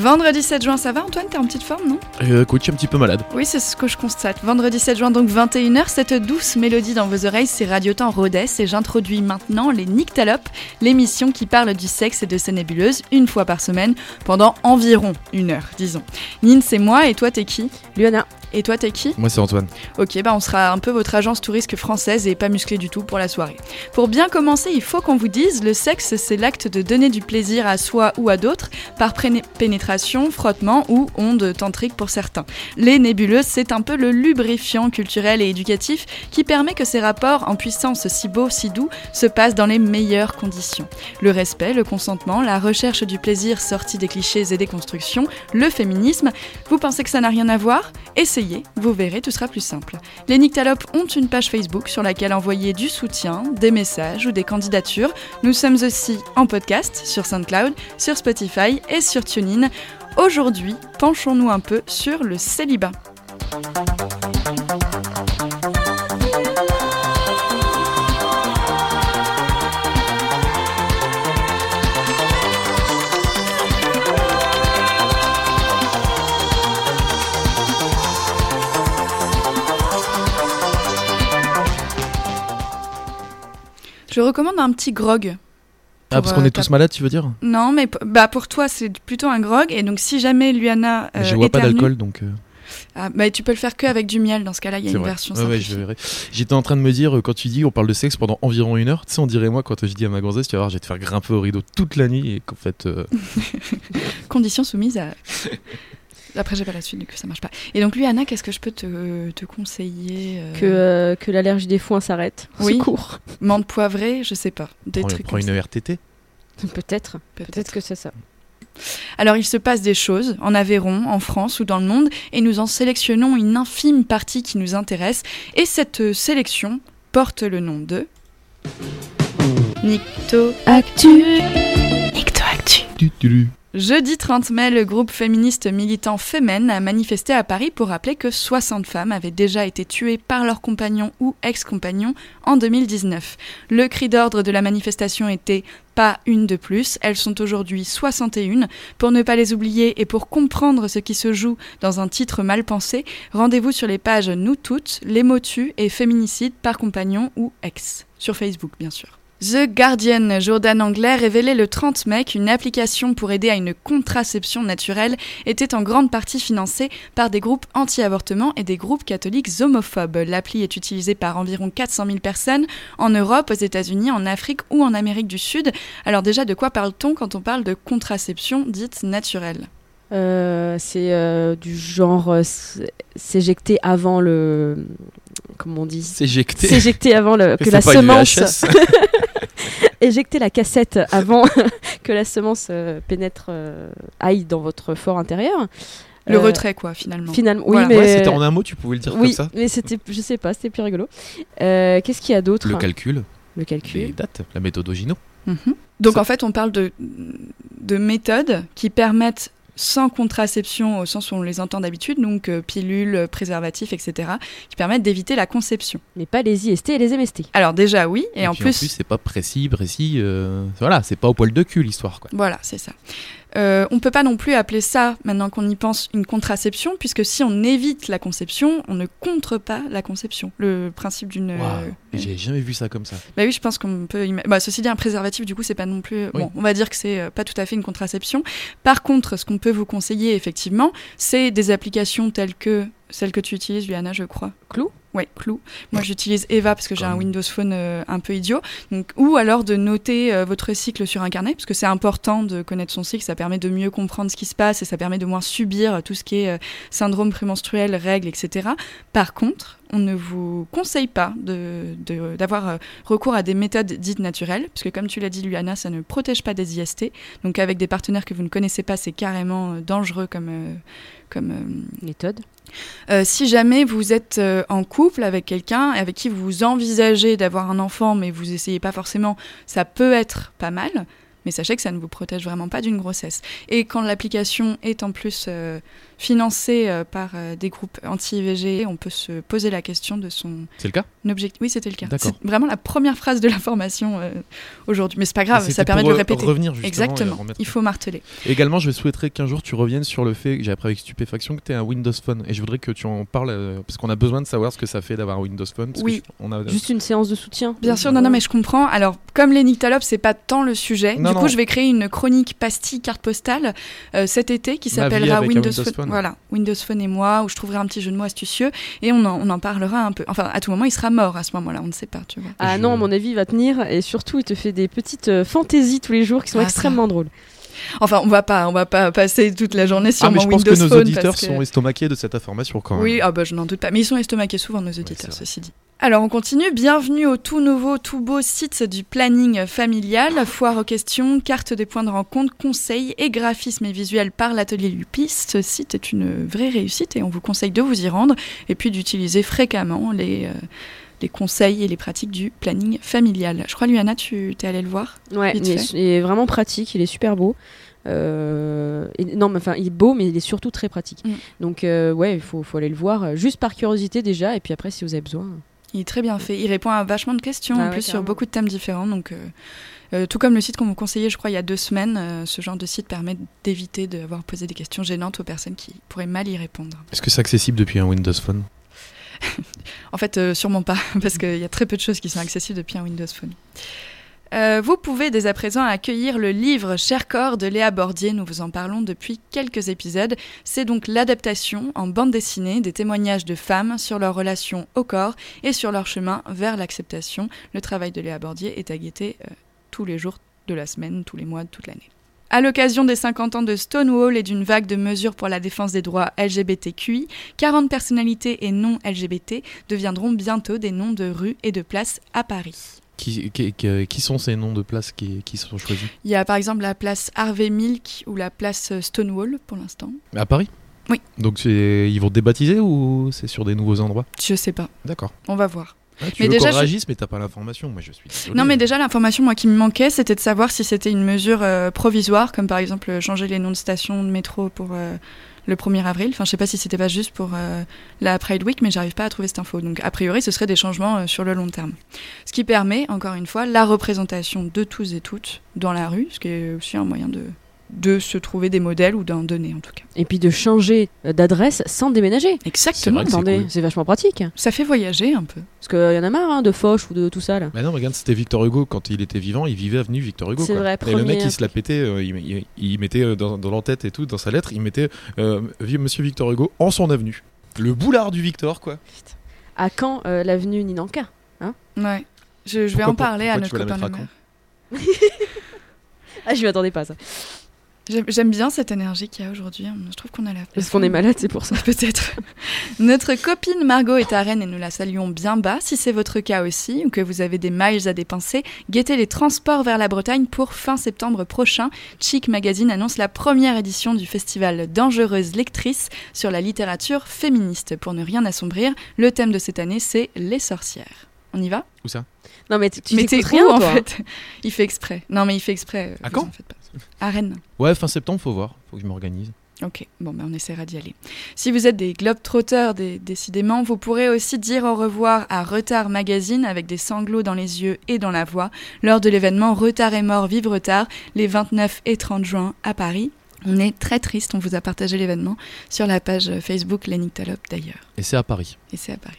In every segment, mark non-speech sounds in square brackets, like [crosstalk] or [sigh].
Vendredi 7 juin, ça va Antoine? T'es en petite forme, non? Euh, Écoute, je suis un petit peu malade. Oui, c'est ce que je constate. Vendredi 7 juin, donc 21h, cette douce mélodie dans vos oreilles, c'est Radio Temps Rodez et j'introduis maintenant les Nyctalopes, l'émission qui parle du sexe et de ses nébuleuses une fois par semaine pendant environ une heure, disons. Nine, c'est moi et toi, t'es qui? Luana. Et toi, t'es qui Moi, c'est Antoine. Ok, bah on sera un peu votre agence touriste française et pas musclée du tout pour la soirée. Pour bien commencer, il faut qu'on vous dise, le sexe, c'est l'acte de donner du plaisir à soi ou à d'autres par pénétration, frottement ou onde tantrique pour certains. Les nébuleuses, c'est un peu le lubrifiant culturel et éducatif qui permet que ces rapports en puissance si beaux, si doux, se passent dans les meilleures conditions. Le respect, le consentement, la recherche du plaisir sorti des clichés et des constructions, le féminisme, vous pensez que ça n'a rien à voir? Vous verrez, tout sera plus simple. Les Nyctalopes ont une page Facebook sur laquelle envoyer du soutien, des messages ou des candidatures. Nous sommes aussi en podcast sur SoundCloud, sur Spotify et sur TuneIn. Aujourd'hui, penchons-nous un peu sur le célibat. Je recommande un petit grog. ah, parce qu'on euh, est tous malades, tu veux dire Non, mais bah pour toi, c'est plutôt un grog. Et donc, si jamais Luana. je vois pas d'alcool, donc. euh, Ah, bah, tu peux le faire que avec du miel. Dans ce cas-là, il y a une vrai. version Ouais, ouais, simplifiée. je verrai. J'étais en train de me dire, euh, quand tu dis on parle de sexe pendant environ une heure, tu sais, on dirait moi quand je dis à ma gonzesse, tu vas voir, je vais te faire grimper au rideau toute la nuit et qu'en fait. euh, [laughs] Condition soumise à. [laughs] Après, j'ai pas la suite, du coup, ça marche pas. Et donc, Luana, qu'est-ce que je peux te, te conseiller euh, Que, euh, que l'allergie des foins s'arrête. Oui. Secours. Menthe poivrée, je sais pas. Des prends, trucs prends comme une ça. RTT. Peut-être. Peut-être. Peut-être que c'est ça. Alors, il se passe des choses en Aveyron, en France ou dans le monde, et nous en sélectionnons une infime partie qui nous intéresse. Et cette euh, sélection porte le nom de. Nicto Actu. Nicto Actu. Tu, tu, tu. Jeudi 30 mai, le groupe féministe militant Femen a manifesté à Paris pour rappeler que 60 femmes avaient déjà été tuées par leurs compagnons ou ex-compagnons en 2019. Le cri d'ordre de la manifestation était pas une de plus, elles sont aujourd'hui 61. Pour ne pas les oublier et pour comprendre ce qui se joue dans un titre mal pensé, rendez-vous sur les pages Nous Toutes, Les mots tuent et Féminicide par compagnon ou ex. Sur Facebook, bien sûr. The Guardian, Jordan Anglais, révélait le 30 mai qu'une application pour aider à une contraception naturelle était en grande partie financée par des groupes anti-avortement et des groupes catholiques homophobes. L'appli est utilisée par environ 400 000 personnes en Europe, aux États-Unis, en Afrique ou en Amérique du Sud. Alors déjà, de quoi parle-t-on quand on parle de contraception dite naturelle? Euh, c'est euh, du genre euh, s'éjecter avant le. Comment on dit S'éjecter. S'éjecter avant le, que la semence. [laughs] Éjecter la cassette avant [laughs] que la semence euh, pénètre, euh, aille dans votre fort intérieur. Le Euh, retrait, quoi, finalement. Finalement, oui, Voilà. mais. Ouais, c'était en un mot, tu pouvais le dire oui, comme ça. mais c'était, je sais pas, c'était plus rigolo. Euh, qu'est-ce qu'il y a d'autre Le calcul, Le les calcul. dates, la méthode Ogino. Mhm. Donc Ça- en fait, on parle de, de méthodes qui permettent sans contraception au sens où on les entend d'habitude, donc euh, pilules, préservatifs, etc., qui permettent d'éviter la conception. Mais pas les IST et les MST. Alors déjà oui, et, en, puis plus, c'est pas précis, précis. euh, Voilà, c'est pas au poil de cul l'histoire, quoi. voilà, c'est ça. Euh, on peut pas non plus appeler ça, maintenant qu'on y pense, une contraception, puisque si on évite la conception, on ne contre pas la conception. Le principe d'une... Waouh, euh, J'ai jamais vu ça comme ça. Bah oui, je pense qu'on peut. Bah, ceci dit, un préservatif, du coup, c'est pas non plus. Oui. Bon, on va dire que c'est euh, pas tout à fait une contraception. Par contre, ce qu'on peut vous conseiller, effectivement, c'est des applications telles que celle que tu utilises, Luana, je crois. Clou? Ouais, Clou. Moi, j'utilise Eva parce que j'ai un Windows Phone euh, un peu idiot. Donc, ou alors de noter euh, votre cycle sur un carnet, parce que c'est important de connaître son cycle. Ça permet de mieux comprendre ce qui se passe et ça permet de moins subir tout ce qui est euh, syndrome prémenstruel, règles, etc. Par contre, on ne vous conseille pas de- de- d'avoir recours à des méthodes dites naturelles, puisque comme tu l'as dit, Luana, ça ne protège pas des IST. Donc, avec des partenaires que vous ne connaissez pas, c'est carrément dangereux comme. comme Méthode. Euh, si jamais vous êtes euh, en couple avec quelqu'un avec qui vous envisagez d'avoir un enfant, mais vous essayez pas forcément, ça peut être pas mal. Mais sachez que ça ne vous protège vraiment pas d'une grossesse. Et quand l'application est en plus euh, financé euh, par euh, des groupes anti-IVG, on peut se poser la question de son C'est le cas? objectif. Oui, c'était le cas. C'est vraiment la première phrase de l'information euh, aujourd'hui. Mais c'est pas grave, C'était ça permet de pour, le euh, répéter. revenir justement et Exactement, remettre- il faut marteler. Également, je souhaiterais qu'un jour tu reviennes sur le fait que j'ai appris avec stupéfaction que tu es un Windows Phone. Et je voudrais que tu en parles euh, parce qu'on a besoin de savoir ce que ça fait d'avoir un Windows Phone. parce que Oui. je- on a... Juste une séance de soutien. Bien sûr, non, non, mais je comprends. Alors, comme les Nyctalopes, c'est pas tant le sujet. Non, du non. coup, je vais créer une chronique pastille carte postale euh, cet été qui s'appellera Windows, Windows Phone. Phone. Voilà, Windows Phone et moi, où je trouverai un petit jeu de mots astucieux et on en, on en parlera un peu. Enfin, à tout moment, il sera mort à ce moment-là, on ne sait pas, tu vois. Ah Je- non, à mon avis, il va tenir et surtout, il te fait des petites euh, fantaisies tous les jours qui sont Ah, ça. extrêmement drôles. Enfin, on va pas, on va pas passer toute la journée sur Ah, mais mon je pense Windows que nos Phone auditeurs que- sont estomaqués de cette information quand même. Oui, ah bah, je n'en doute pas. Mais ils sont estomaqués souvent, nos auditeurs, ceci dit. Alors, on continue. Bienvenue au tout nouveau, tout beau site du planning familial. Foire aux questions, carte des points de rencontre, conseils et graphisme et visuel par l'atelier Lupis. Ce site est une vraie réussite et on vous conseille de vous y rendre et puis d'utiliser fréquemment les, euh, les conseils et les pratiques du planning familial. Je crois, Luana, tu t'es allée le voir Ouais, il est, il est vraiment pratique, il est super beau. Euh, et- non, mais enfin, il est beau, mais il est surtout très pratique. Mm. Donc, euh, ouais, il faut, faut aller le voir, euh, juste par curiosité déjà, et puis après, si vous avez besoin. Il est très bien fait. Il répond à vachement de questions, Ah en ouais, plus sur beaucoup de thèmes différents. Donc, euh, euh, tout comme le site qu'on vous conseillait, je crois, il y a deux semaines, euh, ce genre de site permet d'éviter d'avoir posé des questions gênantes aux personnes qui pourraient mal y répondre. Est-ce que c'est accessible depuis un Windows Phone? [laughs] En fait, euh, sûrement pas, [laughs] parce qu'il y a très peu de choses qui sont accessibles depuis un Windows Phone. Euh, vous pouvez dès à présent accueillir le livre Cher corps de Léa Bordier, nous vous en parlons depuis quelques épisodes. C'est donc l'adaptation en bande dessinée des témoignages de femmes sur leur relation au corps et sur leur chemin vers l'acceptation. Le travail de Léa Bordier est à guetter euh, tous les jours de la semaine, tous les mois, toute l'année. À l'occasion des 50 ans de Stonewall et d'une vague de mesures pour la défense des droits LGBTQI, 40 personnalités et non LGBT deviendront bientôt des noms de rues et de places à Paris. Qui, qui, qui- qui sont ces noms de places qui, qui sont choisis Il y a par exemple la place Harvey Milk ou la place Stonewall pour l'instant. À Paris Oui. Donc ils vont débaptiser ou c'est sur des nouveaux endroits Je sais pas, D'accord. on va voir. Ah, tu Mais veux déjà, qu'on je- réagisse, mais t'as pas l'information. Moi, je suis. Non mais déjà l'information moi qui me manquait c'était de savoir si c'était une mesure euh, provisoire comme par exemple euh, changer les noms de stations de métro pour euh, le 1er avril. Enfin je sais pas si c'était pas juste pour euh, la Pride Week mais j'arrive pas à trouver cette info. Donc a priori ce serait des changements euh, sur le long terme. Ce qui permet encore une fois la représentation de tous et toutes dans la rue, ce qui est aussi un moyen de de se trouver des modèles ou d'en donner en tout cas. Et puis de changer d'adresse sans déménager. Exactement. c'est Attendez, cool. c'est vachement pratique. Ça fait voyager un peu. Parce qu'il y en a marre hein, de Foch ou de tout ça là. Bah non, regarde, c'était Victor Hugo quand il était vivant, il vivait avenue Victor Hugo. C'est vrai, Et le mec, il se la pétait, euh, il, il- il mettait euh, dans, dans l'entête et tout, dans sa lettre, il mettait euh, Monsieur Victor Hugo en son avenue. Le boulard du Victor, quoi. À quand euh, l'avenue Ninanka Ouais. Je, je vais en parler à Pourquoi notre copain à. [laughs] Ah, je m'y attendais pas à ça. J'aime- bien cette énergie qu'il y a aujourd'hui. Je trouve qu'on a la. Parce qu'on est malade, c'est pour ça? [laughs] Peut-être. Notre copine Margot est à Rennes et nous la saluons bien bas. Si c'est votre cas aussi ou que vous avez des miles à dépenser, guettez les transports vers la Bretagne pour fin septembre prochain. Chic Magazine annonce la première édition du festival Dangereuse Lectrice sur la littérature féministe. Pour ne rien assombrir, le thème de cette année c'est les sorcières. On y va? Où ça? Non, mais tu tu Mais t'es t'écoutes où rien, en fait? Il fait exprès. Non mais il fait exprès. À vous quand en faites pas. À Rennes. Ouais, fin septembre, faut voir. Faut que je m'organise. Ok, bon, ben on essaiera d'y aller. Si vous êtes des globetrotters, des- décidément, vous pourrez aussi dire au revoir à Retard Magazine avec des sanglots dans les yeux et dans la voix lors de l'événement Retard est mort, vive Retard, les 29 et 30 juin à Paris. On est très triste, on vous a partagé l'événement sur la page Facebook Lenny Talop d'ailleurs, Et c'est à Paris. et c'est à Paris.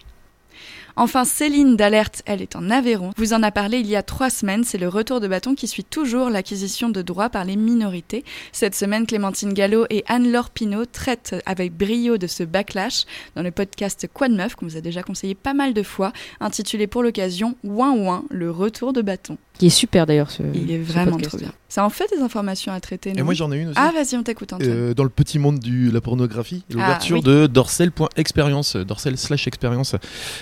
Enfin, Céline d'Alerte, elle est en Aveyron. Vous en a parlé il y a trois semaines. C'est le retour de bâton qui suit toujours l'acquisition de droits par les minorités. Cette semaine, Clémentine Gallo et Anne-Laure Pinault traitent avec brio de ce backlash dans le podcast Quoi de Meuf, qu'on vous a déjà conseillé pas mal de fois, intitulé pour l'occasion Ouin Ouin, le retour de bâton. Qui est super d'ailleurs ce. Il est vraiment podcast. trop bien. Ça en fait des informations à traiter, Et moi, j'en ai une aussi. Ah, vas-y, on t'écoute. Euh, dans le petit monde de la pornographie, l'ouverture Ah, oui. de dorsel.experience, euh, dorsel slash experience.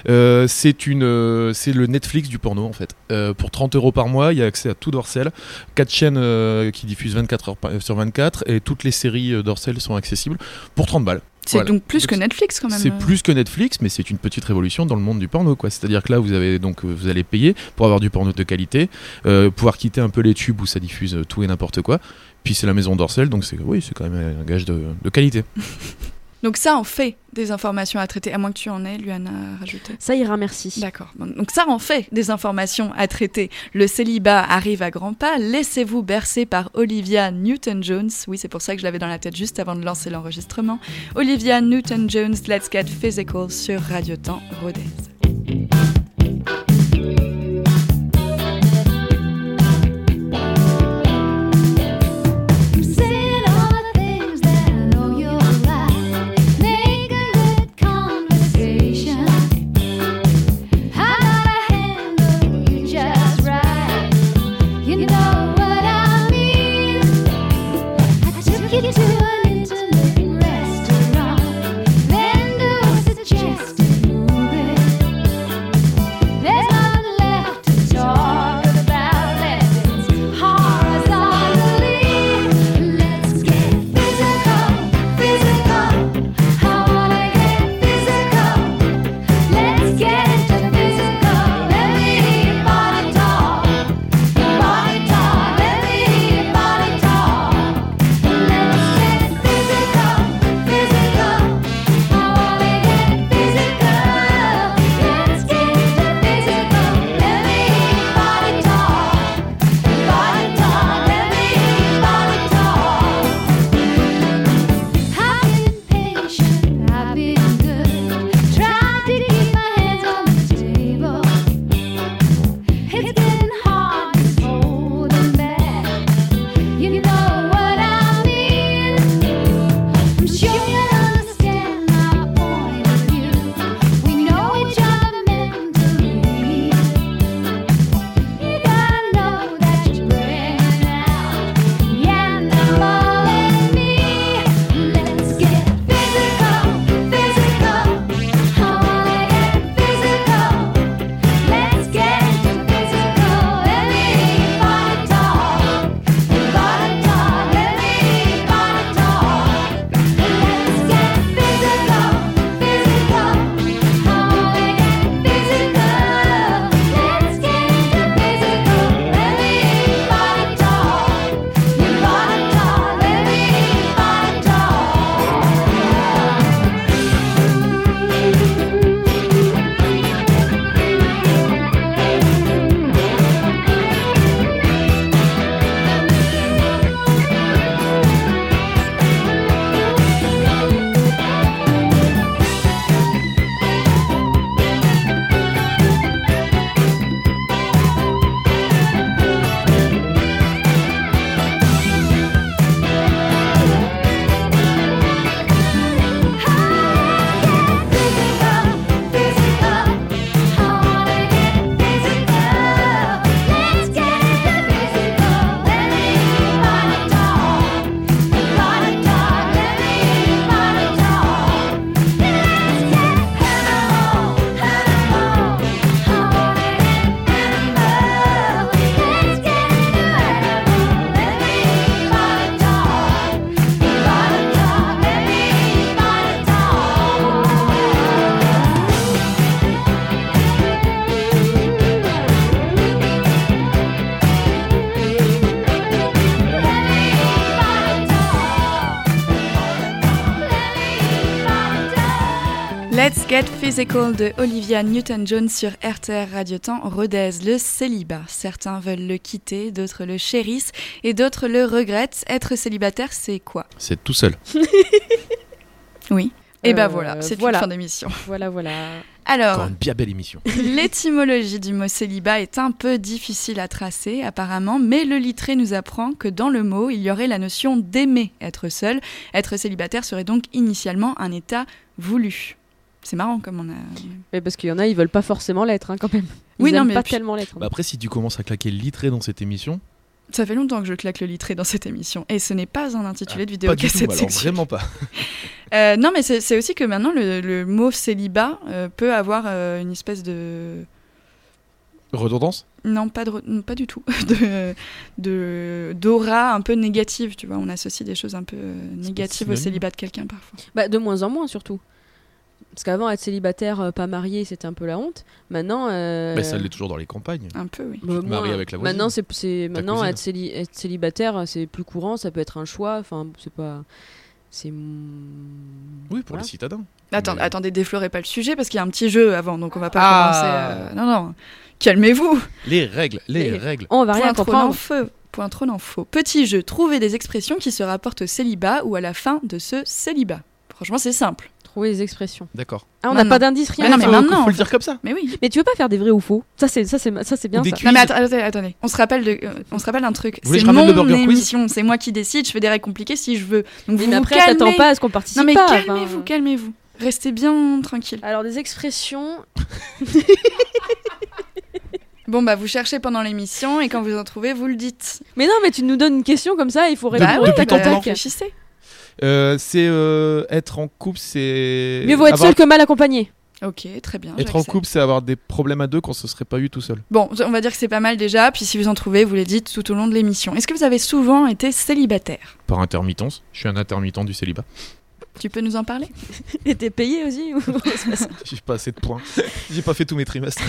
Euh, c'est une, euh, c'est le Netflix du porno en fait. Euh, pour 30 euros par mois, il y a accès à tout dorsel, quatre chaînes euh, qui diffusent 24 heures sur 24 et toutes les séries euh, dorsel sont accessibles pour 30 balles. C'est voilà. donc plus Donc que Netflix quand même. C'est plus que Netflix, mais c'est une petite révolution dans le monde du porno, quoi. C'est-à-dire que là, vous avez donc vous allez payer pour avoir du porno de qualité, euh, pouvoir quitter un peu les tubes où ça diffuse tout et n'importe quoi. Puis c'est la maison Dorsel, donc c'est oui, c'est quand même un gage de, de qualité. [laughs] Donc ça en fait des informations à traiter, à moins que tu en aies, Luana, à rajouter. Ça ira, merci. D'accord. Donc ça en fait des informations à traiter. Le célibat arrive à grands pas. Laissez-vous bercer par Olivia Newton-Jones. Oui, c'est pour ça que je l'avais dans la tête juste avant de lancer l'enregistrement. Olivia Newton-Jones, Let's Get Physical sur Radio Temps Rodez. Get Physical de Olivia Newton-John sur RTR Radio Temps Rodez. Le célibat. Certains veulent le quitter, d'autres le chérissent et d'autres le regrettent. Être célibataire, c'est quoi? C'est tout seul. [laughs] Oui. Et ben Euh, voilà, c'est voilà. une fin d'émission. [laughs] Voilà, voilà. Alors, Encore une bien belle émission. [laughs] L'étymologie du mot célibat est un peu difficile à tracer apparemment, mais le littré nous apprend que dans le mot, il y aurait la notion d'aimer être seul. Être célibataire serait donc initialement un état voulu. C'est marrant comme on a... Mais parce qu'il y en a, ils veulent pas forcément l'être, hein, quand même. Ils Oui, non, mais pas puis- tellement l'être. hein. Bah après, si tu commences à claquer le litré dans cette émission, Ça fait longtemps que je claque le littré dans cette émission, et ce n'est pas un intitulé de vidéo pas du tout. Alors vraiment pas. [laughs] Euh, non, mais c'est aussi que maintenant, le, le mot célibat euh, peut avoir euh, une espèce de... Redondance? Non, pas, de, re- pas du tout. [laughs] De, de, d'aura un peu négative, tu vois. On associe des choses un peu négatives au célibat de quelqu'un parfois. Bah, de moins en moins, surtout. Parce qu'avant, être célibataire, euh, pas marié, c'était un peu la honte. Maintenant. euh, Bah, ça l'est toujours dans les campagnes. Un peu, oui. bah, te maries moins. avec la voisine, Maintenant, c'est, c'est- maintenant être, céli- être célibataire, c'est plus courant, ça peut être un choix. Enfin, c'est pas. c'est. Oui, pour Voilà. les citadins. Attends, Mais- attendez, déflorez pas le sujet parce qu'il y a un petit jeu avant, donc on va pas Ah. commencer. euh, Non, non, calmez-vous. Les règles, les Les- règles. On va rien en comprendre. feu. Point trop en faux. Petit jeu, trouver des expressions qui se rapportent au célibat ou à la fin de ce célibat. Franchement, c'est simple. Trouver les expressions. D'accord. Ah, on n'a pas d'indice, rien. Mais non, mais faut, maintenant, faut en le dire comme ça. Mais oui. Mais tu veux pas faire des vrais ou faux? Ça, c'est ça, c'est ça, c'est bien. Ça. Non mais att- attendez, attendez. On se rappelle de, euh, on se rappelle d'un truc. C'est mon émission. C'est moi qui décide. Je fais des règles compliquées si je veux. Donc vous mais vous après, t'attends pas à ce qu'on participe Non mais calmez-vous, calmez-vous. Restez bien tranquille. Alors des expressions. [laughs] Bon bah vous cherchez pendant l'émission et quand vous en trouvez, vous le dites. Mais non, mais tu nous donnes une question comme ça, il faut répondre. Bah oui, tac. réfléchissez. Euh, c'est euh, être en couple, c'est. Mieux vaut être avoir- seul que mal accompagné. Ok, très bien. Être en couple, c'est avoir des problèmes à deux quand ce serait pas eu tout seul. Bon, on va dire que c'est pas mal déjà. Puis si vous en trouvez, vous les dites tout au long de l'émission. Est-ce que vous avez souvent été célibataire? Par intermittence. Je suis un intermittent du célibat. Tu peux nous en parler Et t'es payé aussi ou [laughs] J'ai pas assez de points. J'ai pas fait tous mes trimestres.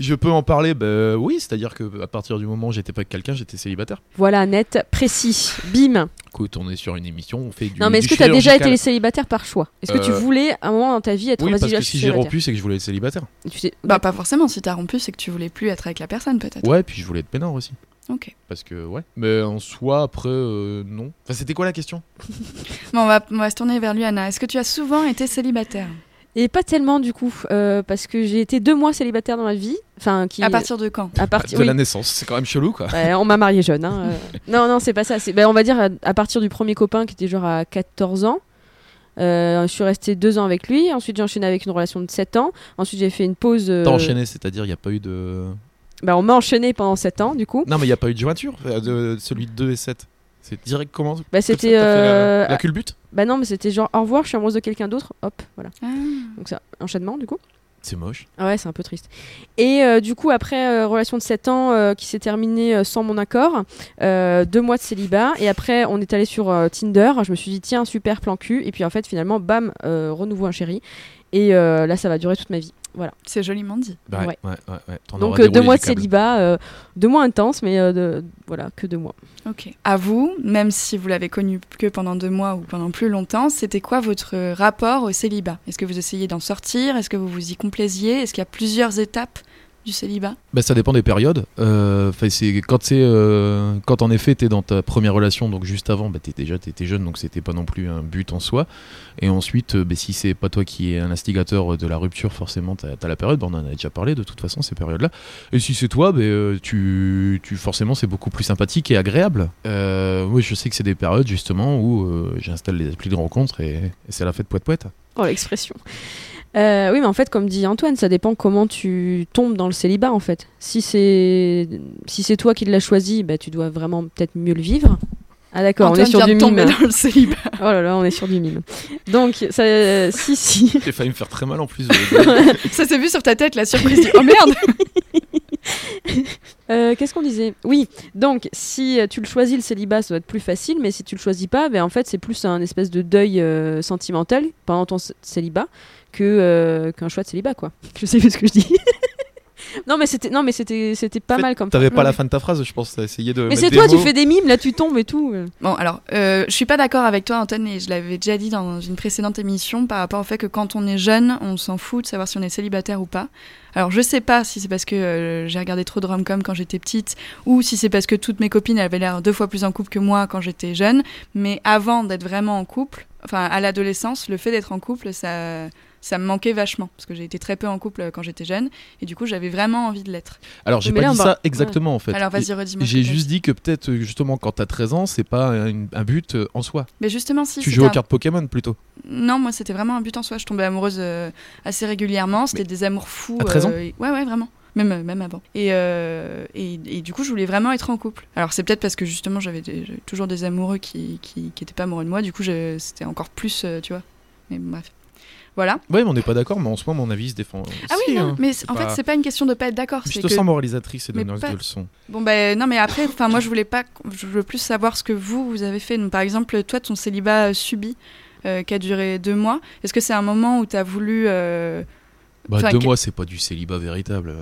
je peux en parler, bah oui, c'est-à-dire que à partir du moment où j'étais pas avec quelqu'un, j'étais célibataire. Voilà, net, précis. Bim. Écoute, on est sur une émission, on fait du. Non, mais est-ce que t'as déjà été célibataire par choix? Est-ce que tu Euh, voulais à un moment dans ta vie être Oui, vas-y, parce que si j'ai rompu, c'est que je voulais être célibataire. Tu sais- Bah pas forcément. Si t'as rompu, c'est que tu voulais plus être avec la personne peut-être. Ouais, puis je voulais être peinard aussi. Ok. Parce que, ouais. Mais en soi, après, euh, non. Enfin, c'était quoi la question? [laughs] Bon, on va, on va se tourner vers lui, Anna. Est-ce que tu as souvent été célibataire? Et pas tellement du coup, euh, parce que j'ai été deux mois célibataire dans ma vie. Enfin, qui. À partir de quand? À partir- De oui. la naissance, c'est quand même chelou, quoi. Ouais, on m'a marié jeune. hein, euh. [laughs] non, non, c'est pas ça. Ben, on va dire à, à partir du premier copain qui était genre à 14 ans. Euh, je suis restée deux ans avec lui. Ensuite, j'ai enchaîné avec une relation de 7 ans. Ensuite, j'ai fait une pause. euh, T'as enchaîné, c'est-à-dire, il n'y a pas eu de. Bah, on m'a enchaîné pendant 7 ans, du coup. Non, mais il n'y a pas eu de jointure, euh, de celui de 2 et 7. C'est direct comment Bah, c'était. euh, la, la culbute Bah, non, mais c'était genre au revoir, je suis amoureuse de quelqu'un d'autre. Hop, voilà. Ah. Donc, ça, enchaînement, du coup. C'est moche. Ah ouais, c'est un peu triste. Et euh, du coup, après euh, relation de 7 ans euh, qui s'est terminée euh, sans mon accord, euh, deux mois de célibat, et après on est allé sur euh, Tinder, je me suis dit tiens, super plan cul, et puis en fait finalement, bam, euh, renouveau un chéri, et euh, là ça va durer toute ma vie. Voilà. C'est joliment dit. Bah, ouais, Ouais. ouais, ouais. ouais. T'en Donc euh, deux mois de célibat, euh, deux mois intenses, mais euh, de, voilà, que deux mois. Ok. À vous, même si vous l'avez connu que pendant deux mois ou pendant plus longtemps, c'était quoi votre rapport au célibat? Est-ce que vous essayez d'en sortir? Est-ce que vous vous y complaisiez? Est-ce qu'il y a plusieurs étapes du célibat? Bah, ça dépend des périodes. Euh, quand c'est euh, quand en effet t'es dans ta première relation, donc juste avant, bah, t'es déjà t'étais jeune, donc c'était pas non plus un but en soi. Et ensuite, bah, si c'est pas toi qui est un instigateur de la rupture, forcément t'as as la période. Bah, on en a déjà parlé de toute façon ces périodes-là. Et si c'est toi, bah, euh, tu, tu forcément c'est beaucoup plus sympathique et agréable. Euh, oui, je sais que c'est des périodes justement où euh, j'installe les applis de rencontre et, et c'est la fête poète poète. Oh l'expression. Euh, oui, mais en fait, comme dit Antoine, ça dépend comment tu tombes dans le célibat, en fait. Si c'est si c'est toi qui l'as choisi, bah, tu dois vraiment peut-être mieux le vivre. Ah d'accord, on est sur du de tomber mime. dans le célibat. [laughs] Oh là là, on est sur du mime. Donc, ça, euh, si, si. [laughs] J'ai failli me faire très mal en plus. Ça s'est vu sur ta tête, la surprise. Oh merde [laughs] Euh, Qu'est-ce qu'on disait? Oui, donc si tu le choisis, le célibat, ça va être plus facile, mais si tu le choisis pas, ben, en fait, c'est plus un espèce de deuil euh, sentimental pendant ton célibat que euh, qu'un choix de célibat, quoi. [laughs] Je sais plus ce que je dis. [laughs] non, mais c'était non, mais c'était c'était pas En fait, mal comme. T'avais pas Ouais. la fin de ta phrase, je pense. T'as essayé de. Mais c'est toi, tu fais des mimes, là tu tombes et tout. Bon, alors, euh, je suis pas d'accord avec toi, Antoine, et je l'avais déjà dit dans une précédente émission par rapport au fait que quand on est jeune, on s'en fout de savoir si on est célibataire ou pas. Alors, je sais pas si c'est parce que euh, j'ai regardé trop de rom-com quand j'étais petite, ou si c'est parce que toutes mes copines avaient l'air deux fois plus en couple que moi quand j'étais jeune. Mais avant d'être vraiment en couple, enfin, à l'adolescence, le fait d'être en couple, ça. Ça me manquait vachement parce que j'ai été très peu en couple quand j'étais jeune et du coup j'avais vraiment envie de l'être. Alors, j'ai pas là, dit va- ça exactement en fait. Alors vas-y redis-moi. J'ai juste dit. que peut-être euh, justement quand t'as 13 ans, c'est pas un, un but euh, en soi. Mais justement si. tu joues aux un- cartes Pokémon plutôt. Non, moi c'était vraiment un but en soi. Je tombais amoureuse euh, assez régulièrement. C'était des amours fous. à 13 ans euh, et- Ouais, ouais, vraiment. Même, euh, même avant. Et, euh, et, et du coup, je voulais vraiment être en couple. Alors, c'est peut-être parce que justement, j'avais toujours des amoureux qui, qui, qui étaient pas amoureux de moi. Du coup, c'était encore plus, euh, tu vois. Mais bref. Voilà. Ouais, mais on n'est pas d'accord, mais en soi, mon avis se défend. Ah oui, non, hein. mais en pas- fait, c'est pas une question de pas être d'accord. Je te que- sens moralisatrice et donneuse pas- de leçons. Bon ben non mais après enfin moi je voulais pas je veux plus savoir ce que vous vous avez fait Donc, par exemple toi ton célibat euh, subi euh, qui a duré deux mois est-ce que c'est un moment où tu as voulu euh, Bah, Enfin, deux que- mois, c'est pas du célibat véritable.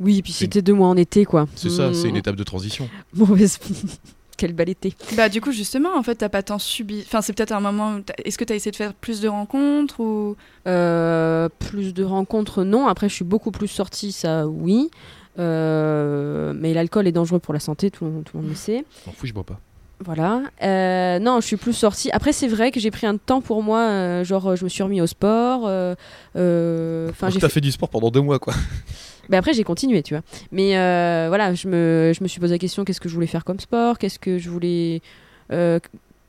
Oui, puis C'est- c'était deux mois en été, quoi. C'est ça, Mm. c'est une étape de transition. Mauvaise. [laughs] Quel bel été. Bah du coup justement en fait t'as pas tant subi. Enfin c'est peut-être un moment. Est-ce que t'as essayé de faire plus de rencontres ou? Euh, plus de rencontres, non. Après, je suis beaucoup plus sortie, ça, oui. Euh, mais l'alcool est dangereux pour la santé, tout, le monde- tout le monde le sait. Je m'en fous, je bois pas. Voilà. Euh, non, je suis plus sortie. Après, c'est vrai que j'ai pris un temps pour moi. euh, genre, euh, je me suis remis au sport. euh, euh, Enfin, Donc j'ai t'as fait- fait du sport pendant deux mois, quoi. Mais après, j'ai continué, tu vois. Mais euh, voilà, je me, je me suis posé la question qu'est-ce que je voulais faire comme sport? Qu'est-ce que je voulais. euh,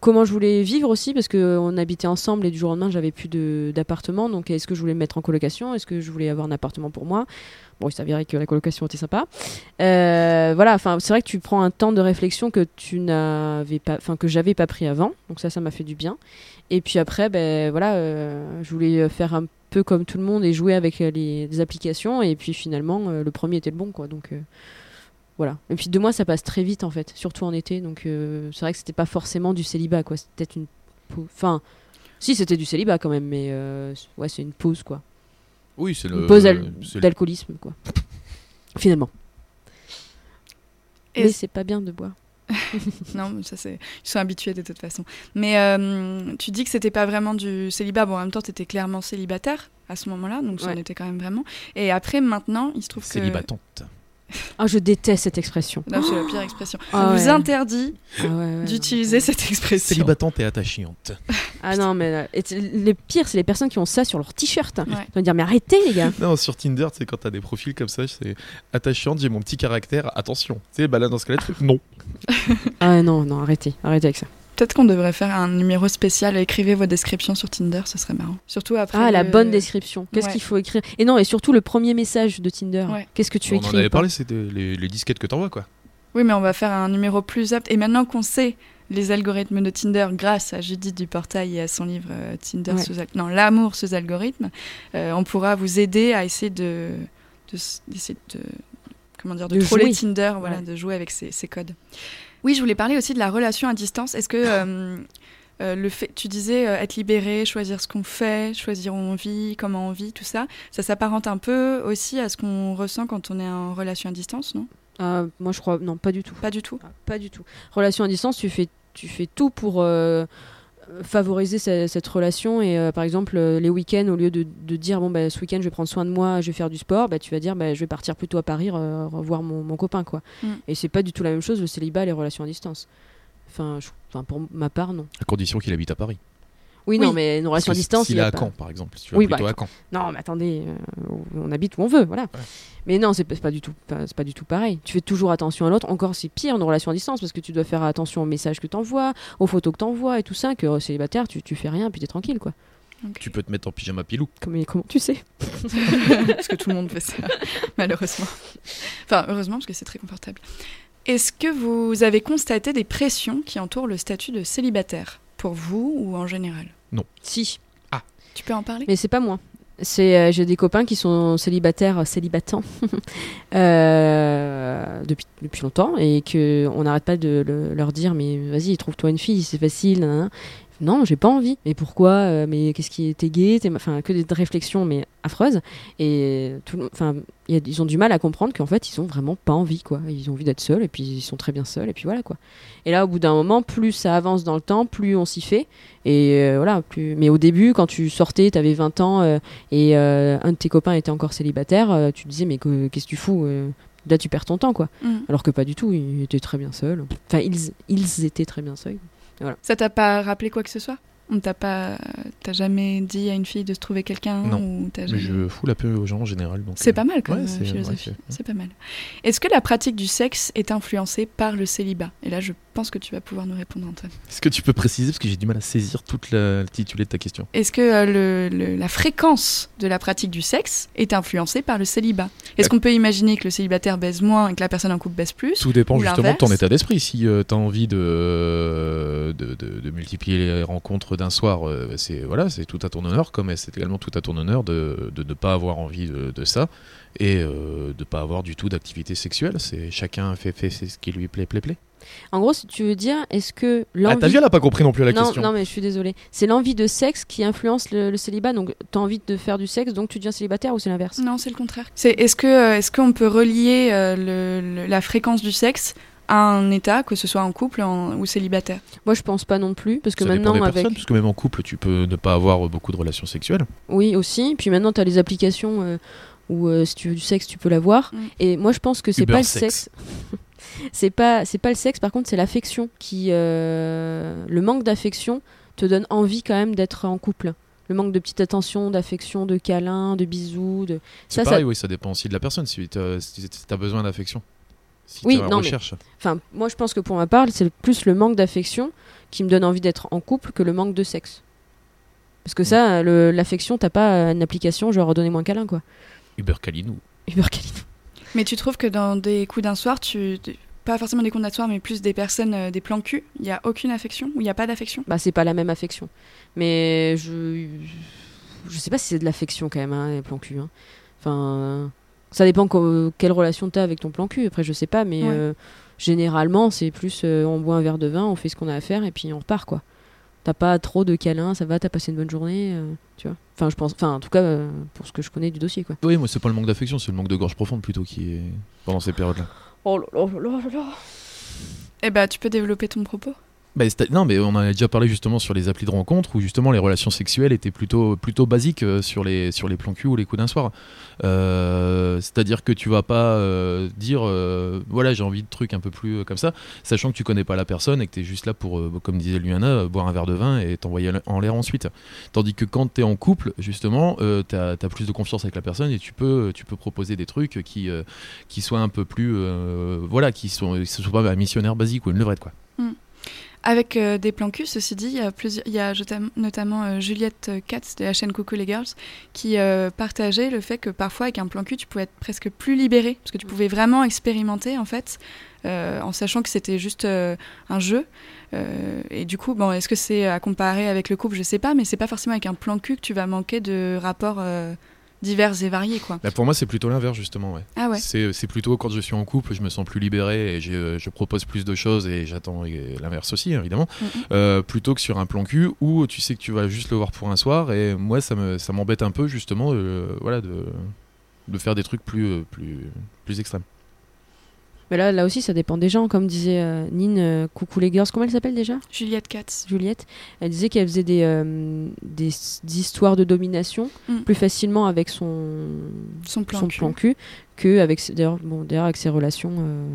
comment je voulais vivre aussi? Parce qu'on habitait ensemble et du jour au lendemain, j'avais plus d'appartement. Donc, est-ce que je voulais me mettre en colocation? Est-ce que je voulais avoir un appartement pour moi? Bon, il s'avérait que la colocation était sympa. Euh, voilà, c'est vrai que tu prends un temps de réflexion que tu n'avais pas, enfin, que j'avais pas pris avant. Donc, ça, ça m'a fait du bien. Et puis après, ben voilà, je voulais faire un peu comme tout le monde et jouer avec euh, les, les applications. Et puis finalement, euh, le premier était le bon, quoi. Donc euh, voilà. Et puis deux mois, ça passe très vite en fait, surtout en été. Donc euh, c'est vrai que c'était pas forcément du célibat, quoi. C'était peut-être une, enfin, si c'était du célibat quand même, mais euh, ouais, c'est une pause, quoi. Oui, c'est Une le. pause c'est le- d'alcoolisme, quoi. Finalement. Et Mais c'est pas bien de boire. [laughs] non mais ça c'est ils sont habitués de toute façon. Mais euh, tu dis que c'était pas vraiment du célibat. Bon en même temps t'étais clairement célibataire à ce moment-là donc ça en Ouais. était quand même vraiment. Et après maintenant il se trouve que Célibatante. Ah, je déteste cette expression. Là, c'est la pire expression. Ah On vous interdit Ah, ouais, ouais, non, d'utiliser cette expression. Célibatante et attachante. Ah non, mais euh, et t- le pire, c'est les personnes qui ont ça sur leur t-shirt. Ouais. Ils vont dire, mais arrêtez, les gars. Non, sur Tinder, tu sais, quand t'as des profils comme ça, c'est attachante, j'ai mon petit caractère, attention. Tu sais, bah là, dans ce cas-là, non. Ah non, non, arrêtez, arrêtez avec ça. Peut-être qu'on devrait faire un numéro spécial. Écrivez vos descriptions sur Tinder, ce serait marrant. Surtout après. Ah, la bonne description. Qu'est-ce Ouais. qu'il faut écrire? Et non, et surtout le premier message de Tinder. Ouais. Qu'est-ce que tu On écris en avait parlé, c'était les, les disquettes que t'envoies, quoi. Oui, mais on va faire un numéro plus apte. Et maintenant qu'on sait les algorithmes de Tinder grâce à Judith du Portail et à son livre euh, Tinder Ouais. sous al- non l'amour sous algorithme, euh, on pourra vous aider à essayer de, de d'essayer de comment dire de, De troller jouer. Tinder, voilà, Ouais. de jouer avec ces, ces codes. Oui, je voulais parler aussi de la relation à distance. Est-ce que euh, euh, le fait, tu disais euh, être libéré, choisir ce qu'on fait, choisir où on vit, comment on vit, tout ça, ça s'apparente un peu aussi à ce qu'on ressent quand on est en relation à distance, non? Ah, Moi, je crois. Non, pas du tout. Pas du tout. Ah, Pas du tout. Relation à distance, tu fais, tu fais tout pour euh, favoriser ce- cette relation. Et euh, par exemple, euh, les week-ends, au lieu de, de dire bon, bah, ce week-end, je vais prendre soin de moi, je vais faire du sport, bah, tu vas dire bah, je vais partir plutôt à Paris euh, revoir mon, mon copain. quoi. Mm. Et c'est pas du tout la même chose le célibat et les relations à distance. Enfin, je- enfin, pour ma part, non. À condition qu'il habite à Paris. Oui, Oui. non, mais une relation à distance. S'il il est y a à Caen, par exemple. Si tu vas Oui, plutôt bah, à Caen. Non, mais attendez, euh, on habite où on veut, voilà. Mais non, c'est pas, du tout, pas- c'est pas du tout pareil. Tu fais toujours attention à l'autre. Encore, c'est pire une relation à distance parce que tu dois faire attention aux messages que t'envoies, aux photos que t'envoies et tout ça. Que euh, célibataire, tu, tu fais rien puis t'es tranquille, quoi. Tu peux te mettre en pyjama pilou. Comme, comment tu sais? [laughs] Parce que tout le monde fait ça, [laughs] malheureusement. Enfin, heureusement, parce que c'est très confortable. Est-ce que vous avez constaté des pressions qui entourent le statut de célibataire, pour vous ou en général Si, Tu peux en parler? Mais c'est pas moi. C'est euh, j'ai des copains qui sont célibataires, célibatants [laughs] euh, depuis depuis longtemps et que on n'arrête pas de le- leur dire mais vas-y trouve-toi une fille c'est facile. nanana. Non, j'ai pas envie. Mais pourquoi Euh, Mais qu'est-ce qui était gay Enfin, que des réflexions mais affreuses. Et tout, enfin, a- ils ont du mal à comprendre qu'en fait ils ont vraiment pas envie quoi. Ils ont envie d'être seuls et puis ils sont très bien seuls et puis voilà quoi. Et là, au bout d'un moment, plus ça avance dans le temps, plus on s'y fait. Et euh, voilà, plus. Mais au début, quand tu sortais, t'avais 20 ans euh, et euh, un de tes copains était encore célibataire, tu te disais mais que- qu'est-ce que tu fous Là, tu perds ton temps quoi. Mm. Alors que pas du tout, ils étaient très bien seuls. Enfin, ils, ils étaient très bien seuls. Ça t'a pas rappelé quoi que ce soit? On t'a pas, t'as jamais dit à une fille de se trouver quelqu'un Non. ou Mais je fous la paix aux gens en général. donc, C'est euh, pas mal comme ouais, euh, c'est- ouais, c'est pas mal. Est-ce que la pratique du sexe est influencée par le célibat? Et là, je pense que tu vas pouvoir nous répondre, Antoine. Est-ce que tu peux préciser parce que j'ai du mal à saisir toute la l'intitulé de ta question Est-ce que euh, le- le- la fréquence de la pratique du sexe est influencée par le célibat? Est-ce Euh, qu'on peut imaginer que le célibataire baise moins et que la personne en couple baise plus? Tout dépend justement de ton état d'esprit. Si tu as envie de, de, de- de multiplier les rencontres d'un soir, euh, c'est voilà, c'est tout à ton honneur, comme c'est également tout à ton honneur de de ne pas avoir envie de, ça et euh, de pas avoir du tout d'activité sexuelle. C'est chacun fait, fait ce qui lui plaît, plaît, plaît. En gros, si tu veux dire, est-ce que Ah, l'envie. t'as vu, elle a pas compris non plus la non, question. non, mais je suis désolée. C'est l'envie de sexe qui influence le, le célibat. Donc, t'as envie de faire du sexe, donc tu deviens célibataire ou c'est l'inverse? Non, c'est le contraire. C'est est-ce que euh, est-ce qu'on peut relier euh, le- le- la fréquence du sexe un état, que ce soit en couple en- ou célibataire? Moi, je pense pas non plus, parce que Ça maintenant, des avec. personnes, parce que même en couple, tu peux ne pas avoir beaucoup de relations sexuelles. Oui, aussi. Puis maintenant, tu as les applications euh, où euh, si tu veux du sexe, tu peux l'avoir. Mm. Et moi, je pense que c'est pas le sexe. [laughs] c'est pas, c'est pas le sexe, par contre, c'est l'affection qui. euh, Le manque d'affection te donne envie quand même d'être en couple. Le manque de petite attention, d'affection, de câlins, de bisous. De... C'est Ça, pareil, ça- oui, ça dépend aussi de la personne, si tu as besoin d'affection. Si Oui, tu non, mais- recherche. Enfin, moi, je pense que pour ma part, c'est plus le manque d'affection qui me donne envie d'être en couple que le manque de sexe. Parce que Mm. ça, l'affection, t'as pas une application genre donnez-moi un câlin, quoi. Uber Calinou. Uber câlin. Mais tu trouves que dans des coups d'un soir, tu pas forcément des coups d'un soir, mais plus des personnes, euh, des plans cul, il y a aucune affection ou il n'y a pas d'affection? Bah, c'est pas la même affection. Mais je. Je sais pas si c'est de l'affection quand même, hein, les plans cul. hein. Enfin. Ça dépend co- quelle relation t'as avec ton plan cul. Après, je sais pas, mais Ouais. euh, généralement, c'est plus euh, on boit un verre de vin, on fait ce qu'on a à faire et puis on repart, quoi. T'as pas trop de câlins, ça va, t'as passé une bonne journée, euh, tu vois. Enfin, je pense. Enfin, en tout cas, euh, pour ce que je connais du dossier, quoi. Oui, moi, c'est pas le manque d'affection, c'est le manque de gorge profonde plutôt qui est pendant ces périodes-là. Oh là là là là là. Eh bah, tu peux développer ton propos. Bah, non, mais on en a déjà parlé justement sur les applis de rencontre où justement les relations sexuelles étaient plutôt, plutôt basiques euh, sur, les, sur les plans cul ou les coups d'un soir. Euh, C'est-à-dire que tu vas pas euh, dire voilà, j'ai envie de trucs un peu plus comme ça, sachant que tu connais pas la personne et que tu es juste là pour, comme disait Luana, boire un verre de vin et t'envoyer en l'air ensuite. Tandis que quand tu es en couple, justement, tu as, plus de confiance avec la personne et tu peux, tu peux proposer des trucs qui, qui soient un peu plus. voilà, qui sont, qui soient pas un missionnaire basique ou une levrette, quoi. Avec euh, des plans cul, ceci dit, il y a, plusieurs, y a notamment euh, Juliette Katz de la chaîne Coucou les Girls qui euh, partageait le fait que parfois avec un plan cul, tu pouvais être presque plus libéré parce que tu pouvais vraiment expérimenter en fait, en sachant que c'était juste un jeu. Et du coup, bon, est-ce que c'est à comparer avec le couple? Je sais pas, mais c'est pas forcément avec un plan cul que tu vas manquer de rapports euh, divers et variés, quoi. Bah, pour moi, c'est plutôt l'inverse, justement. Ouais. Ah ouais. C'est c'est plutôt quand je suis en couple, je me sens plus libéré et je, je propose plus de choses et j'attends l'inverse aussi, évidemment. Euh, plutôt que sur un plan cul où tu sais que tu vas juste le voir pour un soir et moi, ça me- ça m'embête un peu, justement, euh, voilà, de, de faire des trucs plus, euh, plus, plus extrêmes. Mais là, là aussi, ça dépend des gens. Comme disait euh, Nine, euh, coucou les girls, comment elle s'appelle déjà? Juliette Katz. Juliette. Elle disait qu'elle faisait des, euh, des, des histoires de domination Mm. plus facilement avec son, Son plan son cul. plan cul que avec, ses- d'ailleurs, bon, avec ses relations euh,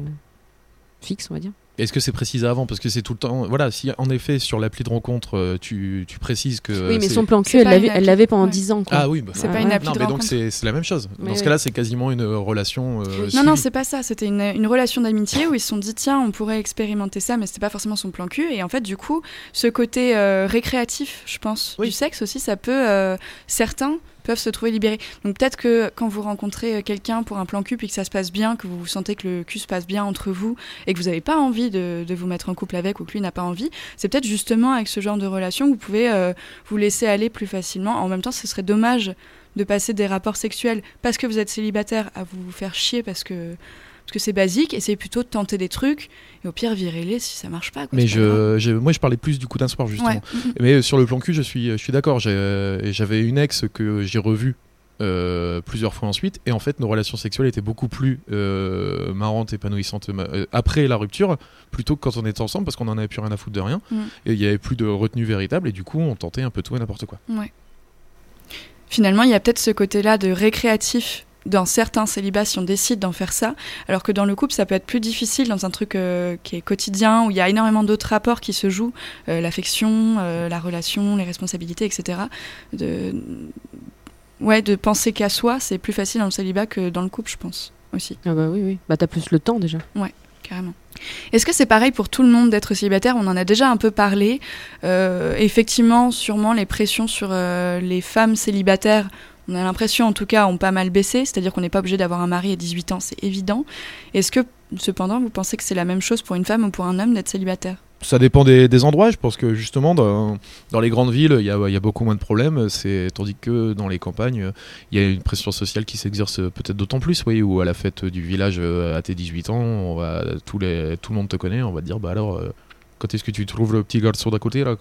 fixes, on va dire. Est-ce que c'est précisé avant? Parce que c'est tout le temps. Voilà, si en effet, sur l'appli de rencontre, euh, tu, tu précises que. oui, mais son plan cul, elle l'avait, pendant Ouais. 10 ans. Quoi. Ah oui, bah, C'est Ah pas ouais. une appli Non, de mais donc rencontre. c'est c'est la même chose. Mais Dans ce oui. cas-là, c'est quasiment une relation. euh, Non, suivie. non, c'est pas ça. C'était une, une relation d'amitié où ils se sont dit, tiens, on pourrait expérimenter ça, mais c'était pas forcément son plan cul. Et en fait, du coup, ce côté euh, récréatif, je pense, Oui. du sexe aussi, ça peut. euh, certains se trouver libérés. Donc peut-être que quand vous rencontrez euh, quelqu'un pour un plan cul, puis que ça se passe bien, que vous sentez que le cul se passe bien entre vous, et que vous n'avez pas envie de, de vous mettre en couple avec, ou que lui n'a pas envie, c'est peut-être justement avec ce genre de relation que vous pouvez euh, vous laisser aller plus facilement. En même temps, ce serait dommage de passer des rapports sexuels parce que vous êtes célibataire à vous faire chier parce que parce que c'est basique, essayez plutôt de tenter des trucs et au pire virez-les si ça marche pas. quoi, Mais pas je, moi, je parlais plus du coup d'un soir, justement. Ouais. [laughs] Mais euh, sur le plan cul, je suis, je suis d'accord. Euh, J'avais une ex que j'ai revue euh, plusieurs fois ensuite, et en fait, nos relations sexuelles étaient beaucoup plus euh, marrantes, épanouissantes euh, après la rupture, plutôt que quand on était ensemble, parce qu'on en avait plus rien à foutre de rien, Mhm. et il y avait plus de retenue véritable, et du coup, on tentait un peu tout et n'importe quoi. Ouais. Finalement, il y a peut-être ce côté-là de récréatif dans certains célibats si on décide d'en faire ça, alors que dans le couple, ça peut être plus difficile dans un truc euh, qui est quotidien, où il y a énormément d'autres rapports qui se jouent, euh, l'affection, euh, la relation, les responsabilités, etc. De... Ouais, de penser qu'à soi, c'est plus facile dans le célibat que dans le couple, je pense, aussi. Ah bah oui, oui. Bah t'as plus le temps déjà. Carrément. Est-ce que c'est pareil pour tout le monde d'être célibataire? On en a déjà un peu parlé. Euh, effectivement, sûrement les pressions sur euh, les femmes célibataires, on a l'impression en tout cas, ont pas mal baissé. C'est-à-dire qu'on n'est pas obligé d'avoir un mari à 18 ans, c'est évident. Est-ce que cependant, vous pensez que c'est la même chose pour une femme ou pour un homme d'être célibataire? Ça dépend des, endroits. Je pense que justement, dans, les grandes villes, il y a, beaucoup moins de problèmes. Tandis que dans les campagnes, il y a une pression sociale qui s'exerce peut-être d'autant plus. Oui, où à la fête du village, euh, à tes 18 ans, on va, tous les, tout le monde te connaît. On va te dire, bah alors, euh, quand est-ce que tu trouves le petit garçon d'à côté là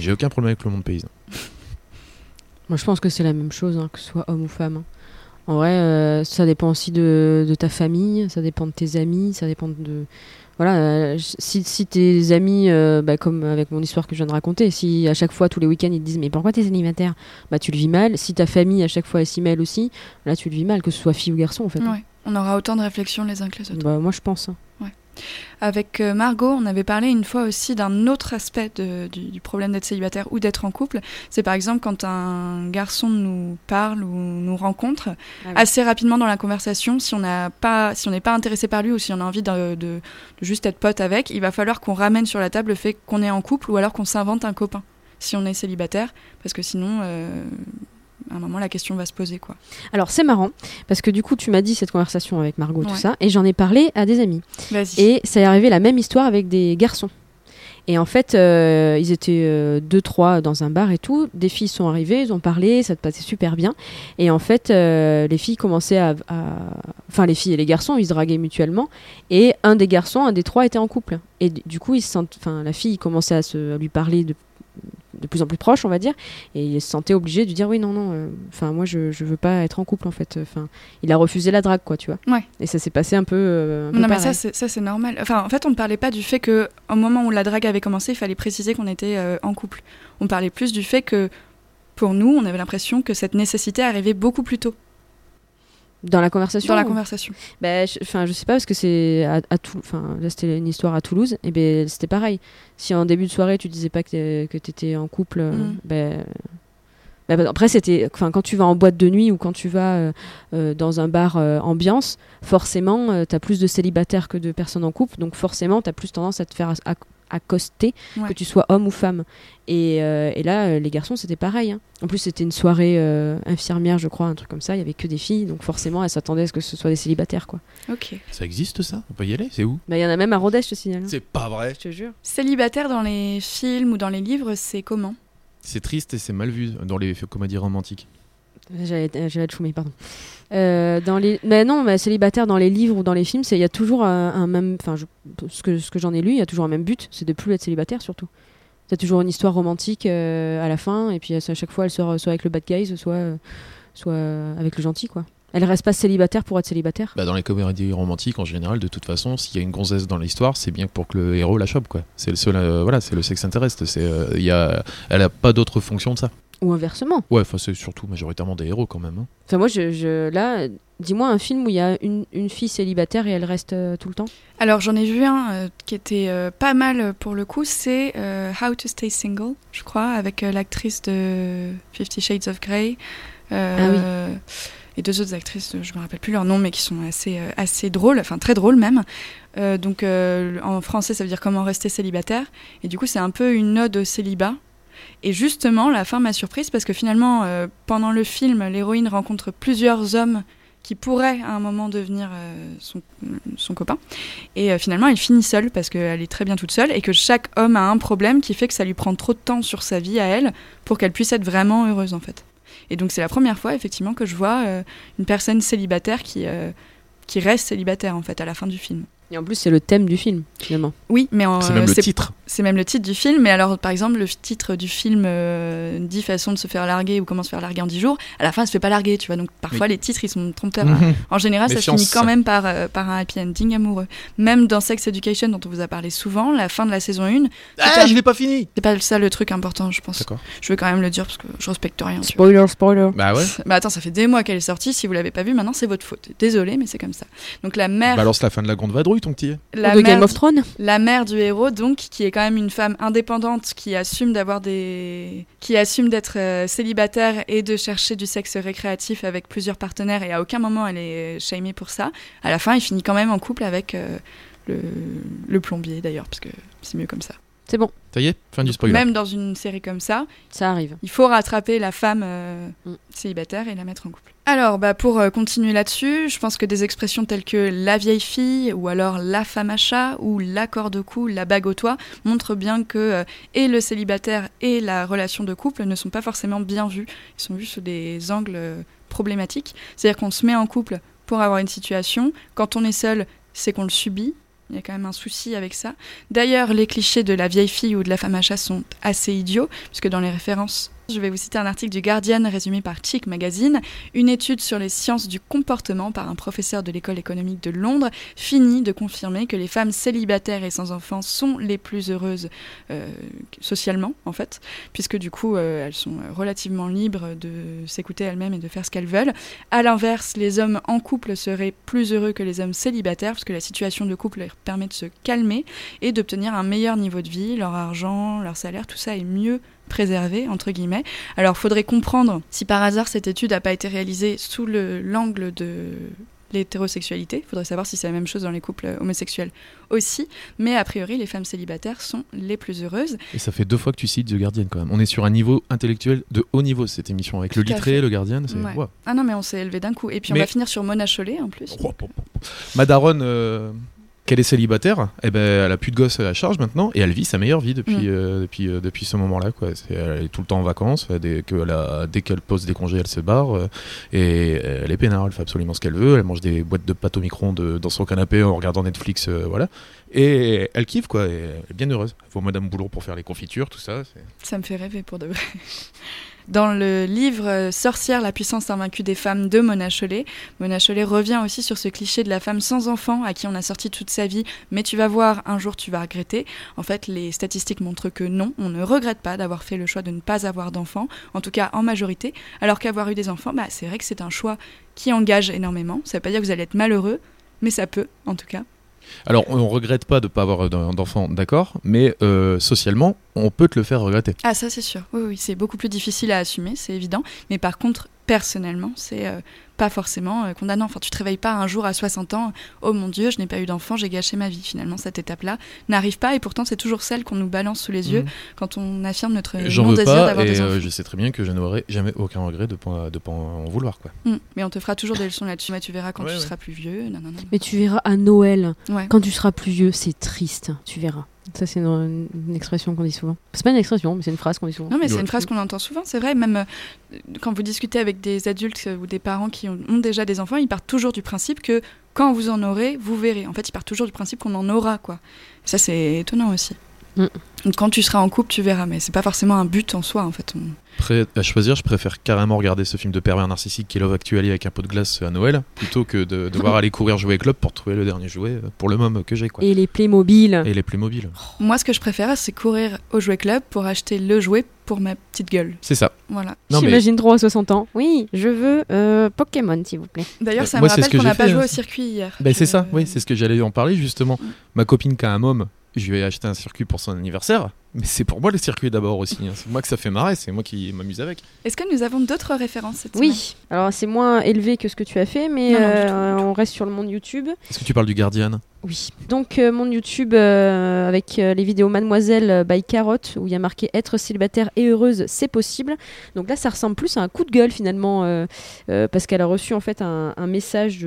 J'ai aucun problème avec le monde paysan. Moi je pense que c'est la même chose, hein, que ce soit homme ou femme. hein. En vrai, euh, ça dépend aussi de, de ta famille, ça dépend de tes amis, ça dépend de. Voilà, euh, si, si tes amis, euh, bah, comme avec mon histoire que je viens de raconter, si à chaque fois, tous les week-ends, ils te disent Mais pourquoi t'es célibataire Bah, tu le vis mal. Si ta famille, à chaque fois, est si mal aussi, là, tu le vis mal, que ce soit fille ou garçon, en fait. Ouais. On aura autant de réflexions les uns que les autres. Bah, moi, je pense. hein. Avec euh, Margot, on avait parlé une fois aussi d'un autre aspect de- du, du problème d'être célibataire ou d'être en couple. C'est par exemple quand un garçon nous parle ou nous rencontre, Ah oui. assez rapidement dans la conversation, si on n'a pas, si on n'est pas intéressé par lui ou si on a envie de, de- de juste être pote avec, il va falloir qu'on ramène sur la table le fait qu'on est en couple ou alors qu'on s'invente un copain si on est célibataire, parce que sinon, euh, à un moment, la question va se poser quoi. Alors, c'est marrant, parce que du coup, tu m'as dit cette conversation avec Margot, tout ça, et j'en ai parlé à des amis. Et ça est arrivé la même histoire avec des garçons. Et en fait, euh, ils étaient euh, deux, trois dans un bar et tout. Des filles sont arrivées, ils ont parlé, ça te passait super bien. Et en fait, euh, les filles commençaient à, à- Enfin, les filles et les garçons, ils se draguaient mutuellement. Et un des garçons, un des trois était en couple. Et du coup, ils se sentent... enfin, la fille commençait à, se... à lui parler de de plus en plus proche, on va dire, et il se sentait obligé de dire oui, non, non, euh, enfin, moi, je, je veux pas être en couple, en fait. Enfin, il a refusé la drague, quoi, tu vois. Ouais. Et ça s'est passé un peu. euh, un peu Non, mais pareil. ça, c'est- ça, c'est normal. Enfin, en fait, on ne parlait pas du fait que, au moment où la drague avait commencé, il fallait préciser qu'on était euh, en couple. On parlait plus du fait que, pour nous, on avait l'impression que cette nécessité arrivait beaucoup plus tôt Dans la conversation dans la ou- conversation. Ben, je, enfin, je sais pas parce que c'est à, à enfin, là c'était une histoire à Toulouse et ben c'était pareil. Si en début de soirée tu disais pas que tu étais en couple, Mm. ben, ben, ben, après c'était, enfin quand tu vas en boîte de nuit ou quand tu vas euh, euh, dans un bar euh, ambiance, forcément tu as plus de célibataires que de personnes en couple, donc forcément tu as plus tendance à te faire ac- accoster Ouais. que tu sois homme ou femme. Et, euh, et là les garçons c'était pareil. hein. En plus c'était une soirée euh, infirmière je crois, un truc comme ça. Il y avait que des filles, donc forcément elles s'attendaient à ce que ce soit des célibataires quoi. Ok. Ça existe ça? On peut y aller? C'est où? Bah, il y en a même à Rodez, je te signale. hein. C'est pas vrai. Je te jure. Célibataire dans les films ou dans les livres, c'est comment? C'est triste et c'est mal vu dans les comédies romantiques. J'allais euh, j'allais te fumer, pardon. Euh, dans les... Mais non, célibataire dans les livres ou dans les films, il y a toujours un, un même. Enfin, ce que, ce que j'en ai lu, il y a toujours un même but c'est de plus être célibataire surtout. T'as toujours une histoire romantique euh, à la fin, et puis à chaque fois elle sort soit avec le bad guy, soit, euh, soit euh, avec le gentil, quoi. Elle reste pas célibataire pour être célibataire. Bah, dans les comédies romantiques, en général, de toute façon, s'il y a une gonzesse dans l'histoire, c'est bien pour que le héros la chope, quoi. C'est le seul, euh, voilà, c'est le sexe intéreste. C'est, euh, il y a, elle a pas d'autre fonction de ça. Ou inversement. Ouais, enfin, c'est surtout majoritairement des héros quand même. hein. Enfin, moi, je, je- là, dis-moi un film où il y a une, une fille célibataire et elle reste euh, tout le temps. Alors, j'en ai vu un euh, qui était euh, pas mal pour le coup, c'est euh, How to Stay Single, je crois, avec euh, l'actrice de Fifty Shades of Grey. euh, Et deux autres actrices, je me rappelle plus leur nom, mais qui sont assez, euh, assez drôles, enfin très drôles même. Euh, donc, euh, en français, ça veut dire comment rester célibataire. Et du coup, c'est un peu une ode au célibat. Et justement, la fin m'a surprise parce que finalement, euh, pendant le film, l'héroïne rencontre plusieurs hommes qui pourraient à un moment devenir euh, son, son copain. Et euh, finalement, elle finit seule parce qu'elle est très bien toute seule et que chaque homme a un problème qui fait que ça lui prend trop de temps sur sa vie à elle pour qu'elle puisse être vraiment heureuse en fait. Et donc c'est la première fois effectivement que je vois euh, une personne célibataire qui, euh, qui reste célibataire en fait à la fin du film. Et en plus, c'est le thème du film, finalement. Oui, mais en- c'est même le c'est- titre. C'est même le titre du film. Mais alors, par exemple, le titre du film euh, dit façon de se faire larguer ou comment se faire larguer en 10 jours. À la fin, elle se fait pas larguer, tu vois. Donc parfois, les titres, ils sont trompeurs. Mhm. En général, ça Méfiance. finit quand même par, euh, par un happy ending amoureux. Même dans Sex Education, dont on vous a parlé souvent, la fin de la saison 1, Ah, je l'ai pas fini c'est pas ça le truc important, je pense. D'accord. Je veux quand même le dire parce que je respecte rien. Spoiler, spoiler. Bah ouais. Mais attends, ça fait des mois qu'elle est sortie. Si vous l'avez pas vue, maintenant c'est votre faute. Désolée, mais c'est comme ça. Donc la mère, Balance la fin de la grande vadrouille, ton petit. la de mère, Game of Thrones. la mère du héros, donc, qui est quand une femme indépendante, qui assume d'avoir des, qui assume d'être euh, célibataire et de chercher du sexe récréatif avec plusieurs partenaires. Et à aucun moment elle est shamée pour ça. À la fin, il finit quand même en couple avec euh, le plombier d'ailleurs, parce que c'est mieux comme ça. C'est bon, Ça y est, fin du spoiler. Même dans une série comme ça, ça arrive. il faut rattraper la femme euh, Mm. célibataire et la mettre en couple. Alors, bah, pour euh, continuer là-dessus, je pense que des expressions telles que la vieille fille, ou alors la femme à chat, ou l'accord de cou, la bague au toit, montrent bien que euh, et le célibataire et la relation de couple ne sont pas forcément bien vus. Ils sont vus sous des angles euh, problématiques. C'est-à-dire qu'on se met en couple pour avoir une situation. Quand on est seul, c'est qu'on le subit. Il y a quand même un souci avec ça. D'ailleurs, les clichés de la vieille fille ou de la femme à chat sont assez idiots, puisque dans les références, Je vais vous citer un article du Guardian résumé par Chic Magazine. Une étude sur les sciences du comportement par un professeur de l'école économique de Londres finit de confirmer que les femmes célibataires et sans enfants sont les plus heureuses euh, socialement, en fait, puisque du coup, euh, elles sont relativement libres de s'écouter elles-mêmes et de faire ce qu'elles veulent. À l'inverse, les hommes en couple seraient plus heureux que les hommes célibataires, parce que la situation de couple leur permet de se calmer et d'obtenir un meilleur niveau de vie, leur argent, leur salaire, tout ça est mieux préservé entre guillemets. Alors faudrait comprendre si par hasard cette étude n'a pas été réalisée sous le- l'angle de l'hétérosexualité, faudrait savoir si c'est la même chose dans les couples homosexuels aussi, mais a priori les femmes célibataires sont les plus heureuses. Et ça fait deux fois que tu cites The Guardian quand même. On est sur un niveau intellectuel de haut niveau cette émission avec le Tout à Littré, le Guardian. Ouais. Ah non mais on s'est élevé d'un coup et puis on va finir sur Mona Chollet en plus. Oh, oh, oh. Ma daronne, euh, qu'elle est célibataire, eh ben, elle a plus de gosses à charge maintenant et elle vit sa meilleure vie depuis, Mm. euh, depuis, euh, depuis ce moment-là. Quoi. C'est- elle est tout le temps en vacances. Dès, que a- dès qu'elle pose des congés, elle se barre. euh, et elle est peinard, elle fait absolument ce qu'elle veut. Elle mange des boîtes de pâtes au micro-ondes dans son canapé en regardant Netflix. voilà. Et elle kiffe, quoi. Et elle est bien heureuse. Il faut Madame Boulot pour faire les confitures, tout ça. c'est- Ça me fait rêver pour de vrai. Dans le livre Sorcière, la puissance invaincue des femmes de Mona Chollet, Mona Chollet revient aussi sur ce cliché de la femme sans enfant à qui on a sorti toute sa vie, mais tu vas voir, un jour tu vas regretter. En fait, les statistiques montrent que non, on ne regrette pas d'avoir fait le choix de ne pas avoir d'enfants, en tout cas en majorité, alors qu'avoir eu des enfants, bah, c'est vrai que c'est un choix qui engage énormément. Ça veut pas dire que vous allez être malheureux, mais ça peut, en tout cas. Alors, on regrette pas de pas avoir d'en- d'enfants, d'accord, mais euh, socialement, on peut te le faire regretter. Ah ça c'est sûr, oui, oui, c'est beaucoup plus difficile à assumer, c'est évident, mais par contre, personnellement, c'est euh, pas forcément euh, condamnant. Enfin, tu te réveilles pas un jour à 60 ans, oh mon dieu, je n'ai pas eu d'enfant, j'ai gâché ma vie. Finalement, cette étape-là n'arrive pas, et pourtant c'est toujours celle qu'on nous balance sous les yeux Mhm. quand on affirme notre non-désir pas d'avoir et des euh, enfants. je sais très bien que je n'aurai jamais aucun regret de pas, de pas en vouloir. Quoi. Mm. Mais on te fera toujours des leçons là-dessus, mais tu verras quand Ouais, tu ouais. seras plus vieux. Non, non, non. Mais tu verras à Noël, Ouais. quand tu seras plus vieux, c'est triste. Tu verras. Ça, c'est une, une expression qu'on dit souvent. C'est pas une expression, mais c'est une phrase qu'on dit souvent. Non, mais c'est une phrase qu'on entend souvent, c'est vrai. Même euh, quand vous discutez avec des adultes euh, ou des parents qui ont, ont déjà des enfants, ils partent toujours du principe que quand vous en aurez, vous verrez. En fait, ils partent toujours du principe qu'on en aura, quoi. Ça, c'est étonnant aussi. Mm. Quand tu seras en couple, tu verras, mais c'est pas forcément un but en soi, en fait. On- Prêt à choisir, je préfère carrément regarder ce film de pervers narcissique qui est Love Actually avec un pot de glace à Noël plutôt que de devoir [laughs] aller courir jouer club pour trouver le dernier jouet euh, pour le môme que j'ai. Quoi. Et les Playmobil. Et les plus mobiles. Moi, ce que je préfère, c'est courir au jouet club pour acheter le jouet pour ma petite gueule. C'est ça. Voilà. Non, mais J'imagine trop à 60 ans. Oui, je veux euh, Pokémon, s'il vous plaît. D'ailleurs, Euh, ça me rappelle qu'on n'a pas joué hein. au circuit hier. Ben, c'est ça, oui, c'est ce que j'allais en parler justement. Mm. Ma copine qui a un môme, je lui ai acheté un circuit pour son anniversaire, mais c'est pour moi le circuit d'abord aussi. hein. C'est moi que ça fait marrer, c'est moi qui m'amuse avec. Est-ce que nous avons d'autres références cette semaine Oui, alors c'est moins élevé que ce que tu as fait, mais Non, non, euh, on reste sur le monde YouTube. Est-ce que tu parles du Guardian? Oui. Donc, euh, mon YouTube euh, avec euh, les vidéos Mademoiselle by Carotte, où il y a marqué être célibataire et heureuse, c'est possible. Donc là, ça ressemble plus à un coup de gueule finalement, euh, euh, parce qu'elle a reçu en fait un, un message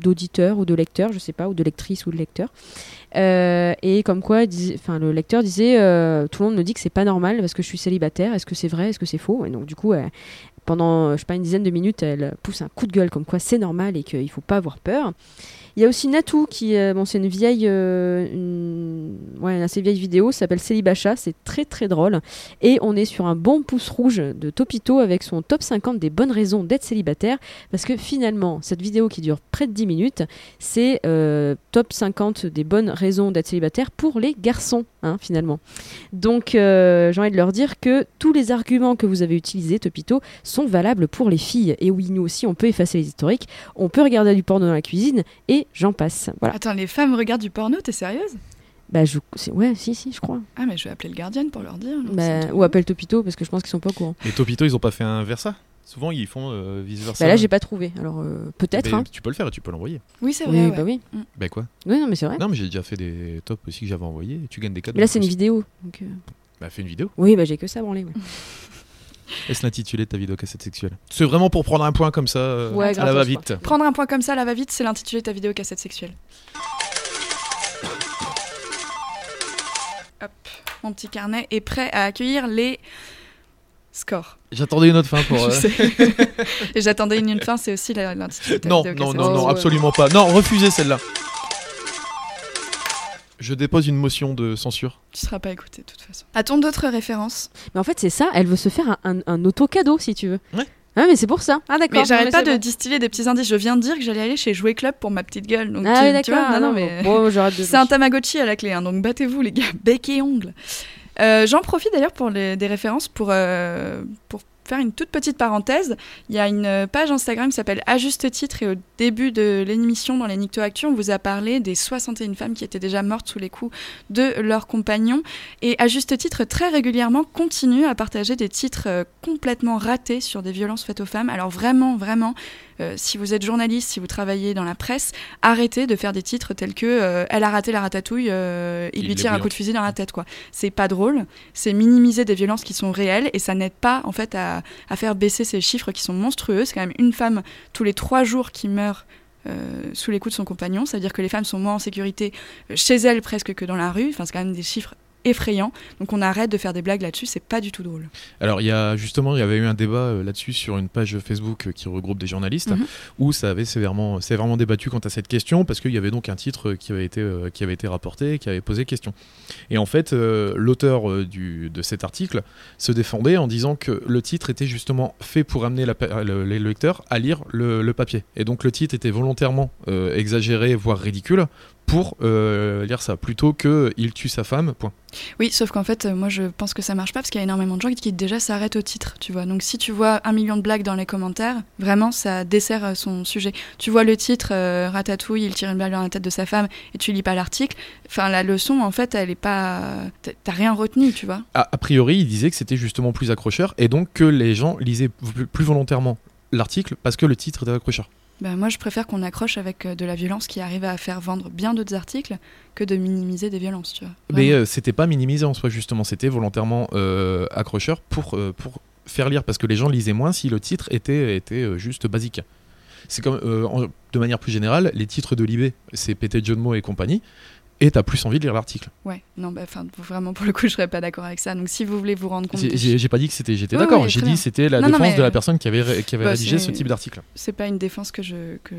d'auditeur ou de lecteur, je sais pas, ou de lectrice ou de lecteur. Euh, et comme quoi, enfin, le lecteur disait euh, Tout le monde me dit que c'est pas normal parce que je suis célibataire, est-ce que c'est vrai, est-ce que c'est faux? Et donc, du coup, pendant je sais pas une dizaine de minutes, elle pousse un coup de gueule comme quoi c'est normal et qu'il faut pas avoir peur. Il y a aussi Natou qui, euh, bon, c'est une vieille, euh, une, une assez vieille vidéo, s'appelle Célibacha, c'est très très drôle. Et on est sur un bon pouce rouge de Topito avec son top 50 des bonnes raisons d'être célibataire, parce que finalement, cette vidéo qui dure près de 10 minutes, c'est euh, top 50 des bonnes raisons d'être célibataire pour les garçons, hein, finalement. Donc, euh, j'ai envie de leur dire que tous les arguments que vous avez utilisés, Topito, sont valables pour les filles. Et oui, nous aussi, on peut effacer les historiques, on peut regarder du porno dans la cuisine, et j'en passe. Voilà. Attends, les femmes regardent du porno, t'es sérieuse? Bah, je... Ouais, si, si, je crois. Ah, mais je vais appeler le gardien pour leur dire. Bah, ou appelle Topito, parce que je pense qu'ils sont pas au courant. Et Topito, ils ont pas fait un versa? Souvent, ils font euh, vice versa. Bah, là, j'ai pas trouvé. Alors, euh, peut-être. Hein. Tu peux le faire et tu peux l'envoyer. Oui, c'est Oui, vrai. bah oui. Bah quoi? Oui, non, mais c'est vrai. Non, mais j'ai déjà fait des tops aussi que j'avais envoyés et tu gagnes des cadeaux. Mais là, c'est une vidéo. Donc, euh, Bah, fais une vidéo. Oui, bah, j'ai que ça à branler. ouais. [laughs] [laughs] Laisse l'intitulé de ta vidéo cassette sexuelle. C'est vraiment pour prendre un point comme ça. euh, Ouais, à la va-vite. Prendre un point comme ça, là va vite, c'est l'intitulé de ta vidéo cassette sexuelle. Hop, mon petit carnet est prêt à accueillir les scores. J'attendais une autre fin pour. [laughs] Je euh, sais. Et [laughs] j'attendais une, une fin, c'est aussi la- l'intitulé de ta Non, vidéo non, non, non, absolument pas. Non, refusez celle-là. Je dépose une motion de censure. Tu seras pas écouté de toute façon. A-t-on d'autres références? Mais en fait, c'est ça, elle veut se faire un, un, un auto-cadeau, si tu veux. Ouais. Ah, mais c'est pour ça. Ah, d'accord. Mais j'arrête pas de bon. distiller des petits indices. Je viens de dire que j'allais aller chez Jouet Club pour ma petite gueule. Donc, Ah, d'accord. non, non, mais... Bon, j'arrête [laughs] de. C'est un Tamagotchi à la clé, hein, donc battez-vous les gars, [laughs] bec et ongles. Euh, J'en profite d'ailleurs pour les- des références pour, euh, pour faire une toute petite parenthèse. Il y a une page Instagram qui s'appelle À juste titre et au début de l'émission dans les Nicto Actu, on vous a parlé des 61 femmes qui étaient déjà mortes sous les coups de leurs compagnons. Et à juste titre, très régulièrement, continue à partager des titres euh, complètement ratés sur des violences faites aux femmes. Alors vraiment, vraiment, euh, si vous êtes journaliste, si vous travaillez dans la presse, arrêtez de faire des titres tels que euh, Elle a raté la ratatouille, euh, il Il lui tire un coup de fusil dans la tête. quoi. C'est pas drôle, c'est minimiser des violences qui sont réelles et ça n'aide pas en fait à, à faire baisser ces chiffres qui sont monstrueux. C'est quand même une femme tous les trois jours qui meurt. sous les coups de son compagnon, ça veut dire que les femmes sont moins en sécurité chez elles presque que dans la rue. Enfin, c'est quand même des chiffres effrayants. Donc on arrête de faire des blagues là-dessus, c'est pas du tout drôle. Alors, il y a justement, il y avait eu un débat euh, là-dessus sur une page Facebook euh, qui regroupe des journalistes, Mhm. où ça avait sévèrement, sévèrement débattu quant à cette question, parce qu'il y avait donc un titre qui avait été, euh, qui avait été rapporté, qui avait posé question. Et en fait, l'auteur du- de cet article se défendait en disant que le titre était justement fait pour amener la pe- le- les lecteurs à lire le, le papier. Et donc le titre était volontairement euh, exagéré, voire ridicule, pour euh, lire ça, plutôt que il tue sa femme, point. Oui, sauf qu'en fait, euh, moi je pense que ça marche pas parce qu'il y a énormément de gens qui, déjà s'arrêtent au titre, tu vois. Donc si tu vois un million de blagues dans les commentaires, vraiment ça dessert euh, son sujet. Tu vois le titre euh, Ratatouille, il tire une balle dans la tête de sa femme et tu lis pas l'article. Enfin, la leçon en fait, elle est pas. t'as- rien retenu, tu vois. A, a priori, il disait que c'était justement plus accrocheur et donc que les gens lisaient plus volontairement l'article parce que le titre était accrocheur. Ben, moi je préfère qu'on accroche avec euh, de la violence qui arrive à faire vendre bien d'autres articles que de minimiser des violences, tu vois. Mais euh, c'était pas minimisé en soi, justement, c'était volontairement euh, accrocheur pour, euh, pour faire lire parce que les gens lisaient moins si le titre était, était juste basique. C'est comme, en- de manière plus générale, les titres de Libé, c'est pété John Moe et compagnie, et t'as plus envie de lire l'article. Ouais, non, bah, vraiment pour le coup, je serais pas d'accord avec ça. Donc si vous voulez vous rendre compte. J'ai pas dit que c'était, j'étais Oui, d'accord, oui, j'ai dit c'était la Non, non, défense mais, de la personne qui avait, ré- qui avait bah, rédigé ce type d'article. c'est pas une défense que je que,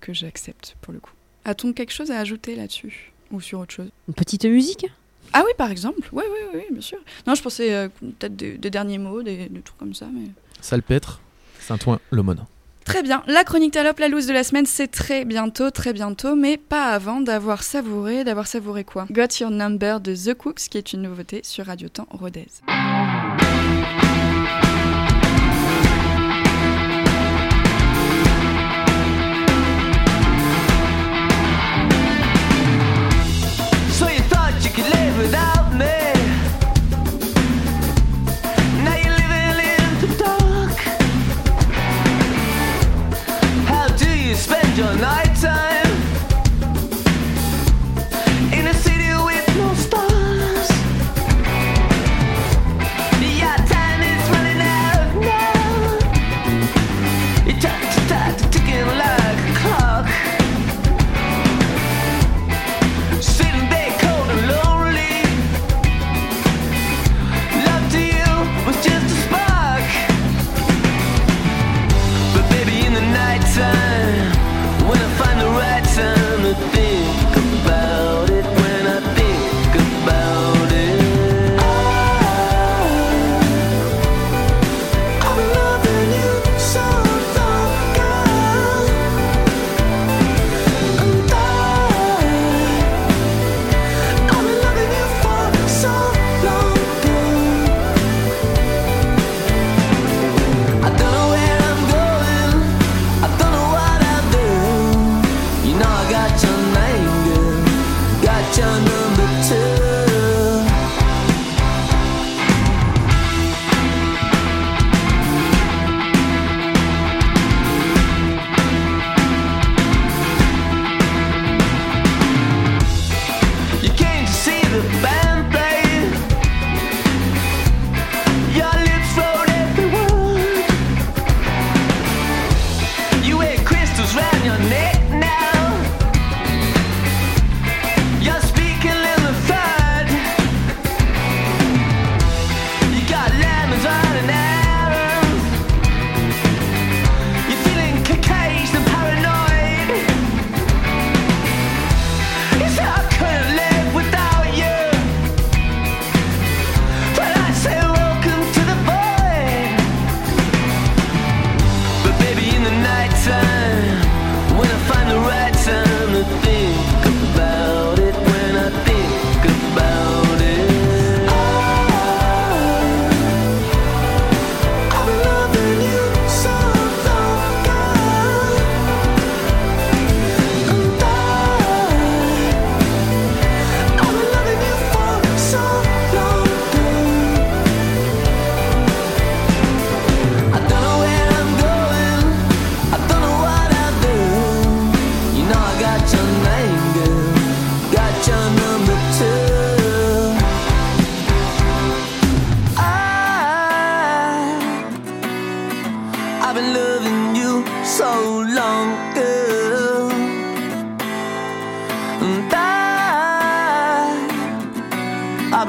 que j'accepte pour le coup. A-t-on quelque chose à ajouter là-dessus ou sur autre chose? Une petite musique? Ah oui, par exemple. Oui, oui, oui, bien sûr. Non, je pensais euh, peut-être des, des derniers mots, des, des trucs comme ça, mais. Salpêtre, Saint-Ouen, l'aumône. Très bien. La chronique Talope, la loose de la semaine, c'est très bientôt, très bientôt, mais pas avant d'avoir savouré, d'avoir savouré quoi? Got Your Number de The Cooks, qui est une nouveauté sur Radio Temps Rodez. Your nighttime?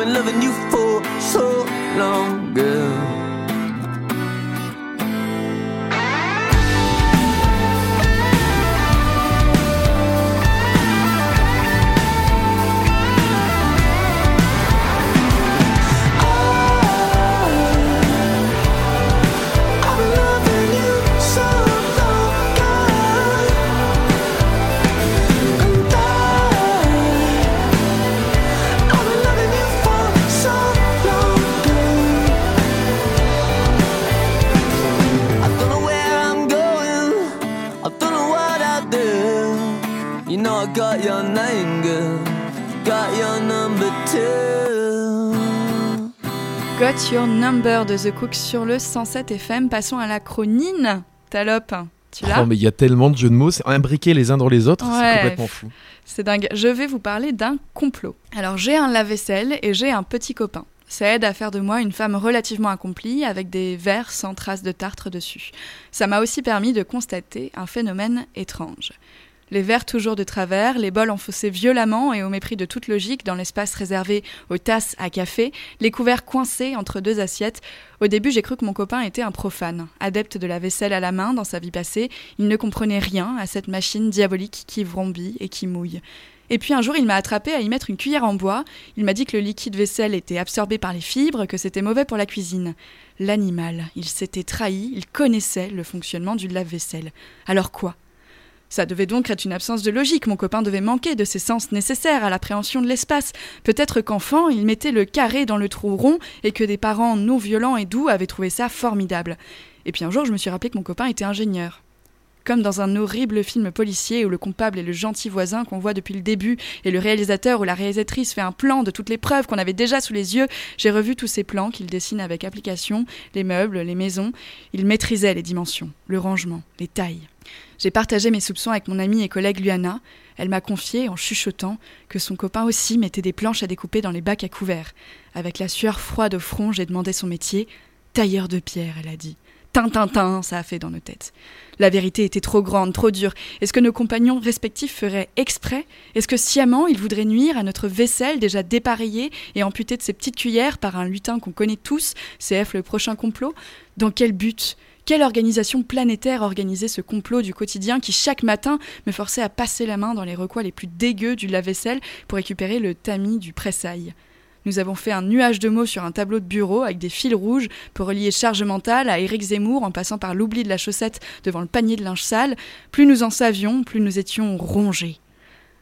Been loving you for so long, girl. Your name, girl. Got your number too. Got Your Number de The Cook sur le 107 FM. Passons à la chronine. Talope, tu l'as Oh, mais il y a tellement de jeux de mots, c'est imbriqués les uns dans les autres, Ouais. c'est complètement fou. C'est dingue. Je vais vous parler d'un complot. Alors, j'ai un lave-vaisselle et j'ai un petit copain. Ça aide à faire de moi une femme relativement accomplie avec des verres sans traces de tartre dessus. Ça m'a aussi permis de constater un phénomène étrange. Les verres toujours de travers, les bols enfoncés violemment et au mépris de toute logique dans l'espace réservé aux tasses à café, les couverts coincés entre deux assiettes. Au début, j'ai cru que mon copain était un profane. Adepte de la vaisselle à la main dans sa vie passée, il ne comprenait rien à cette machine diabolique qui vrombit et qui mouille. Et puis un jour, il m'a attrapé à y mettre une cuillère en bois. Il m'a dit que le liquide vaisselle était absorbé par les fibres, que c'était mauvais pour la cuisine. L'animal, il s'était trahi, il connaissait le fonctionnement du lave-vaisselle. Alors quoi? Ça devait donc être une absence de logique, mon copain devait manquer de ses sens nécessaires à l'appréhension de l'espace. Peut-être qu'enfant, il mettait le carré dans le trou rond et que des parents non violents et doux avaient trouvé ça formidable. Et puis un jour, je me suis rappelé que mon copain était ingénieur. Comme dans un horrible film policier où le coupable est le gentil voisin qu'on voit depuis le début et le réalisateur ou la réalisatrice fait un plan de toutes les preuves qu'on avait déjà sous les yeux, j'ai revu tous ces plans qu'il dessine avec application, les meubles, les maisons. Il maîtrisait les dimensions, le rangement, les tailles. J'ai partagé mes soupçons avec mon amie et collègue Luana. Elle m'a confié, en chuchotant, que son copain aussi mettait des planches à découper dans les bacs à couverts. Avec la sueur froide au front, j'ai demandé son métier. Tailleur de pierre, elle a dit. Tintintin, ça a fait dans nos têtes. La vérité était trop grande, trop dure. Est-ce que nos compagnons respectifs feraient exprès? Est-ce que sciemment ils voudraient nuire à notre vaisselle déjà dépareillée et amputée de ses petites cuillères par un lutin qu'on connaît tous, CF le prochain complot? Dans quel but? Quelle organisation planétaire organisait ce complot du quotidien qui chaque matin me forçait à passer la main dans les recoins les plus dégueux du lave-vaisselle pour récupérer le tamis du pressail? Nous avons fait un nuage de mots sur un tableau de bureau avec des fils rouges pour relier charge mentale à Éric Zemmour en passant par l'oubli de la chaussette devant le panier de linge sale. Plus nous en savions, plus nous étions rongés.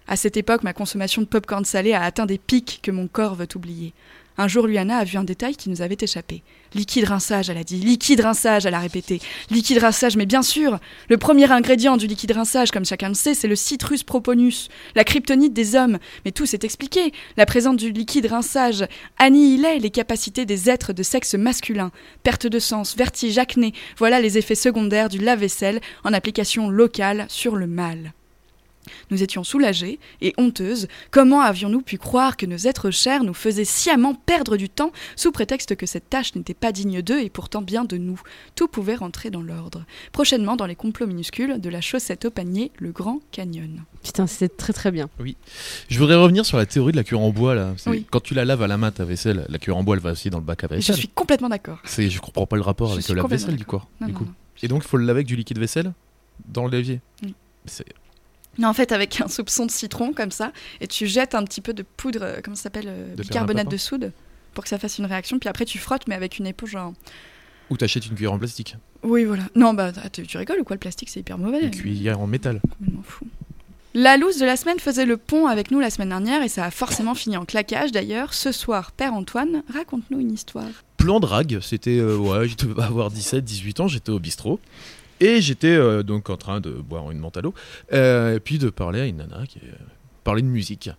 À cette époque, ma consommation de pop-corn salé a atteint des pics que mon corps veut oublier. Un jour, Luana a vu un détail qui nous avait échappé. Liquide rinçage, elle a dit. Liquide rinçage, elle a répété. Liquide rinçage, mais bien sûr Le premier ingrédient du liquide rinçage, comme chacun le sait, c'est le citrus proponus, la kryptonite des hommes. Mais tout s'est expliqué. La présence du liquide rinçage annihilait les capacités des êtres de sexe masculin. Perte de sens, vertige, acné, voilà les effets secondaires du lave-vaisselle en application locale sur le mâle. Nous étions soulagés et honteuses. Comment avions-nous pu croire que nos êtres chers nous faisaient sciemment perdre du temps sous prétexte que cette tâche n'était pas digne d'eux et pourtant bien de nous? Tout pouvait rentrer dans l'ordre. Prochainement dans les complots minuscules de la chaussette au panier, le Grand Canyon. Putain, c'était très très bien. Je voudrais revenir sur la théorie de la cuillère en bois là. Oui. Quand tu la laves à la main ta vaisselle, la cuillère en bois elle va aussi dans le bac à Et je vaisselle. suis complètement d'accord. C'est, je comprends pas le rapport Je avec suis la complètement vaisselle du corps. Non, du non, coup. non. Et donc il faut le laver avec du liquide vaisselle dans le levier. Oui. C'est- en fait, avec un soupçon de citron comme ça, et tu jettes un petit peu de poudre, euh, comment ça s'appelle, euh, De bicarbonate de soude, pour que ça fasse une réaction. Puis après, tu frottes, mais avec une éponge. Genre... Ou t'achètes une cuillère en plastique, Oui, voilà. Non, bah, tu, tu rigoles ou quoi? Le plastique, c'est hyper mauvais. une cuillère en métal. Complètement fou. La loose de la semaine faisait le pont avec nous la semaine dernière et ça a forcément fini en claquage d'ailleurs. Ce soir, Père Antoine, raconte-nous une histoire. Plan drague, c'était euh, ouais, je devais [laughs] avoir 17, 18 ans, j'étais au bistrot. Et j'étais euh, donc en train de boire une menthe à l'eau, euh, et puis de parler à une nana qui euh, parlait de musique.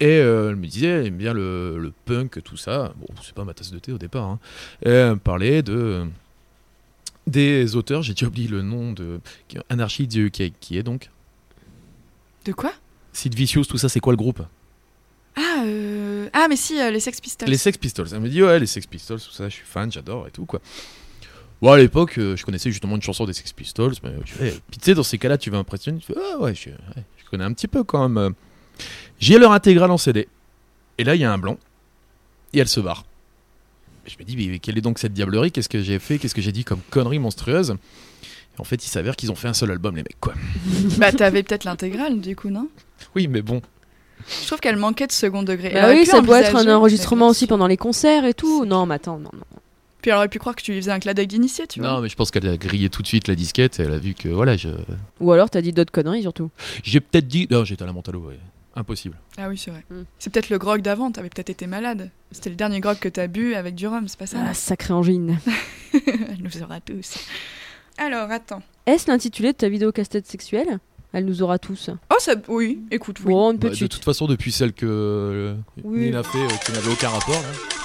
Et euh, elle me disait, elle aime bien le, le punk, tout ça. Bon, c'est pas ma tasse de thé au départ. Hein. Et elle me parlait de, des auteurs, j'ai déjà oublié le nom de Anarchy du- qui, qui est donc. De quoi? Sid Vicious, tout ça, c'est quoi le groupe? Ah, euh... ah, mais si, euh, les Sex Pistols. Les Sex Pistols. Elle me dit, ouais, les Sex Pistols, tout ça, je suis fan, j'adore et tout, quoi. Bon, à l'époque, euh, je connaissais justement une chanson des Sex Pistols. Mais, je fais, puis tu sais, dans ces cas-là, tu veux impressionner? Tu fais, ah ouais, je, ouais, je connais un petit peu quand même. J'ai leur intégrale en CD. Et là, il y a un blanc. Et elle se barre. Et je me dis, mais quelle est donc cette diablerie? Qu'est-ce que j'ai fait? Qu'est-ce que j'ai dit comme connerie monstrueuse? Et En fait, il s'avère qu'ils ont fait un seul album, les mecs, quoi. [laughs] Bah, t'avais peut-être l'intégrale, du coup, non? Oui, mais bon. Je trouve qu'elle manquait de second degré. Bah oui, ça doit être un enregistrement aussi pendant les concerts et tout. Non, mais attends, non, non. Puis elle aurait pu croire que tu lui faisais un clin d'œil d'initié, tu vois. Non, mais je pense qu'elle a grillé tout de suite la disquette. Et elle a vu que, voilà, je... Ou alors t'as dit d'autres conneries surtout. j'ai peut-être dit. Non, j'étais à la mentalo, ouais. Impossible. Ah oui, c'est vrai. Mm. C'est peut-être le grog d'avant, t'avais peut-être été malade. C'était le dernier grog que t'as bu avec du rhum, c'est pas ça Ah, sacré angine. [laughs] Elle nous aura tous. Alors, attends. Est-ce l'intitulé de ta vidéo casse-tête sexuelle? Elle nous aura tous. Oh, ça... oui, écoute, oui. Bon, une Bah, de petite. toute façon, depuis celle que euh, Oui. Nina fait, euh, qui n'avait aucun rapport. là.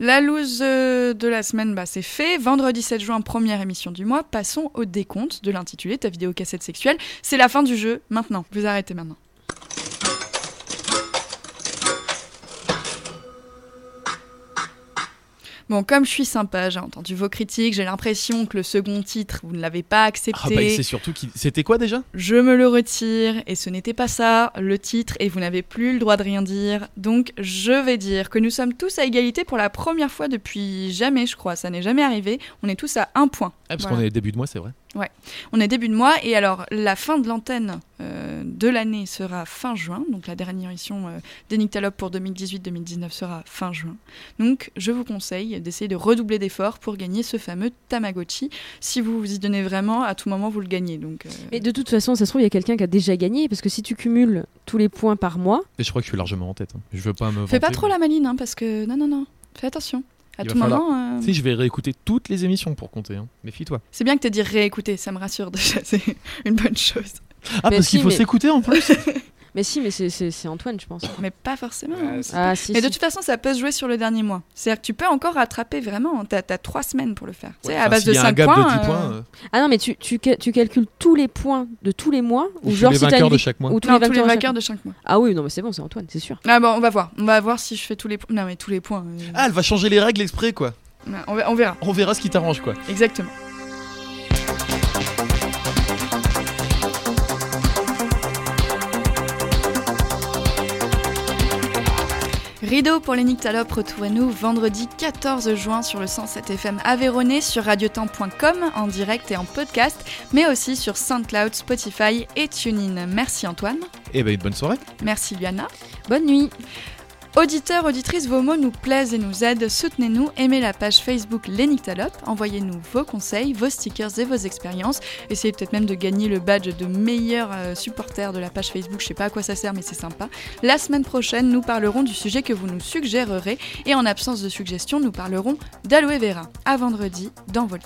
La loose euh, de la semaine, bah, c'est fait. Vendredi 7 juin, première émission du mois. Passons au décompte de l'intitulé Ta vidéo cassette sexuelle. C'est la fin du jeu, maintenant. Vous arrêtez maintenant. Bon, comme je suis sympa, j'ai entendu vos critiques, j'ai l'impression que le second titre, vous ne l'avez pas accepté. Ah bah, c'est surtout qu'il. C'était quoi déjà? Je me le retire et ce n'était pas ça le titre et vous n'avez plus le droit de rien dire. Donc je vais dire que nous sommes tous à égalité pour la première fois depuis jamais, je crois. Ça n'est jamais arrivé. On est tous à un point. Ah, parce Voilà. qu'on est début de mois, c'est vrai. On est début de mois et alors la fin de l'antenne euh, de l'année sera fin juin. Donc la dernière émission euh, des Nyctalopes pour 2018-2019 sera fin juin. Donc je vous conseille d'essayer de redoubler d'efforts pour gagner ce fameux Tamagotchi. Si vous vous y donnez vraiment, à tout moment vous le gagnez. Donc euh, Mais de toute façon, ça se trouve, il y a quelqu'un qui a déjà gagné. Parce que si tu cumules tous les points par mois, Et je crois que je suis largement en tête. hein. Je veux pas me. Fais pas trop mais- la maline, hein, parce que. Non, non, non. Fais attention. À Il tout va falloir- moment. euh, Tu sais, je vais réécouter toutes les émissions pour compter. hein. Méfie-toi. C'est bien que t'aies dit réécouter, ça me rassure déjà, [laughs] c'est une bonne chose. Ah, Mais parce si, qu'il faut mais- s'écouter en plus [laughs] mais si, mais c'est- c'est c'est Antoine, je pense. Mais pas forcément. hein. Ah, si. Mais de toute façon, ça peut se jouer sur le dernier mois. C'est-à-dire que tu peux encore rattraper vraiment. T'as as trois semaines pour le faire. tu sais, à base de y a un 5 gap points. de 10 euh, points. euh, Ah non, mais tu, tu, ca- tu calcules tous les points de tous les mois ou Ou genre les si vainqueurs une de chaque mois. ou tous Non, les tous les vainqueurs de chaque- vainqueurs de 5 mois. Ah oui, non, mais c'est bon, c'est Antoine, c'est sûr. Ah bon, on va voir. On va voir si je fais tous les points. Non, mais tous les points. euh, Ah, elle va changer les règles exprès, quoi. non, on, va- on verra. On verra ce qui t'arrange, quoi. Exactement. Rideau pour les Nyctalopes, retrouvez-nous vendredi 14 juin sur le 107 FM Aveyronais, sur radiotemps.com en direct et en podcast, mais aussi sur SoundCloud, Spotify et TuneIn. Merci Antoine, Eh ben, une bonne soirée. merci Liana. Bonne nuit. Auditeurs, auditrices, vos mots nous plaisent et nous aident. Soutenez-nous, aimez la page Facebook Nyctalopes, envoyez-nous vos conseils, vos stickers et vos expériences. Essayez peut-être même de gagner le badge de meilleur euh, supporter de la page Facebook. Je sais pas à quoi ça sert, mais c'est sympa. La semaine prochaine, nous parlerons du sujet que vous nous suggérerez. Et en absence de suggestions, nous parlerons d'aloe vera. À vendredi, dans vos lits.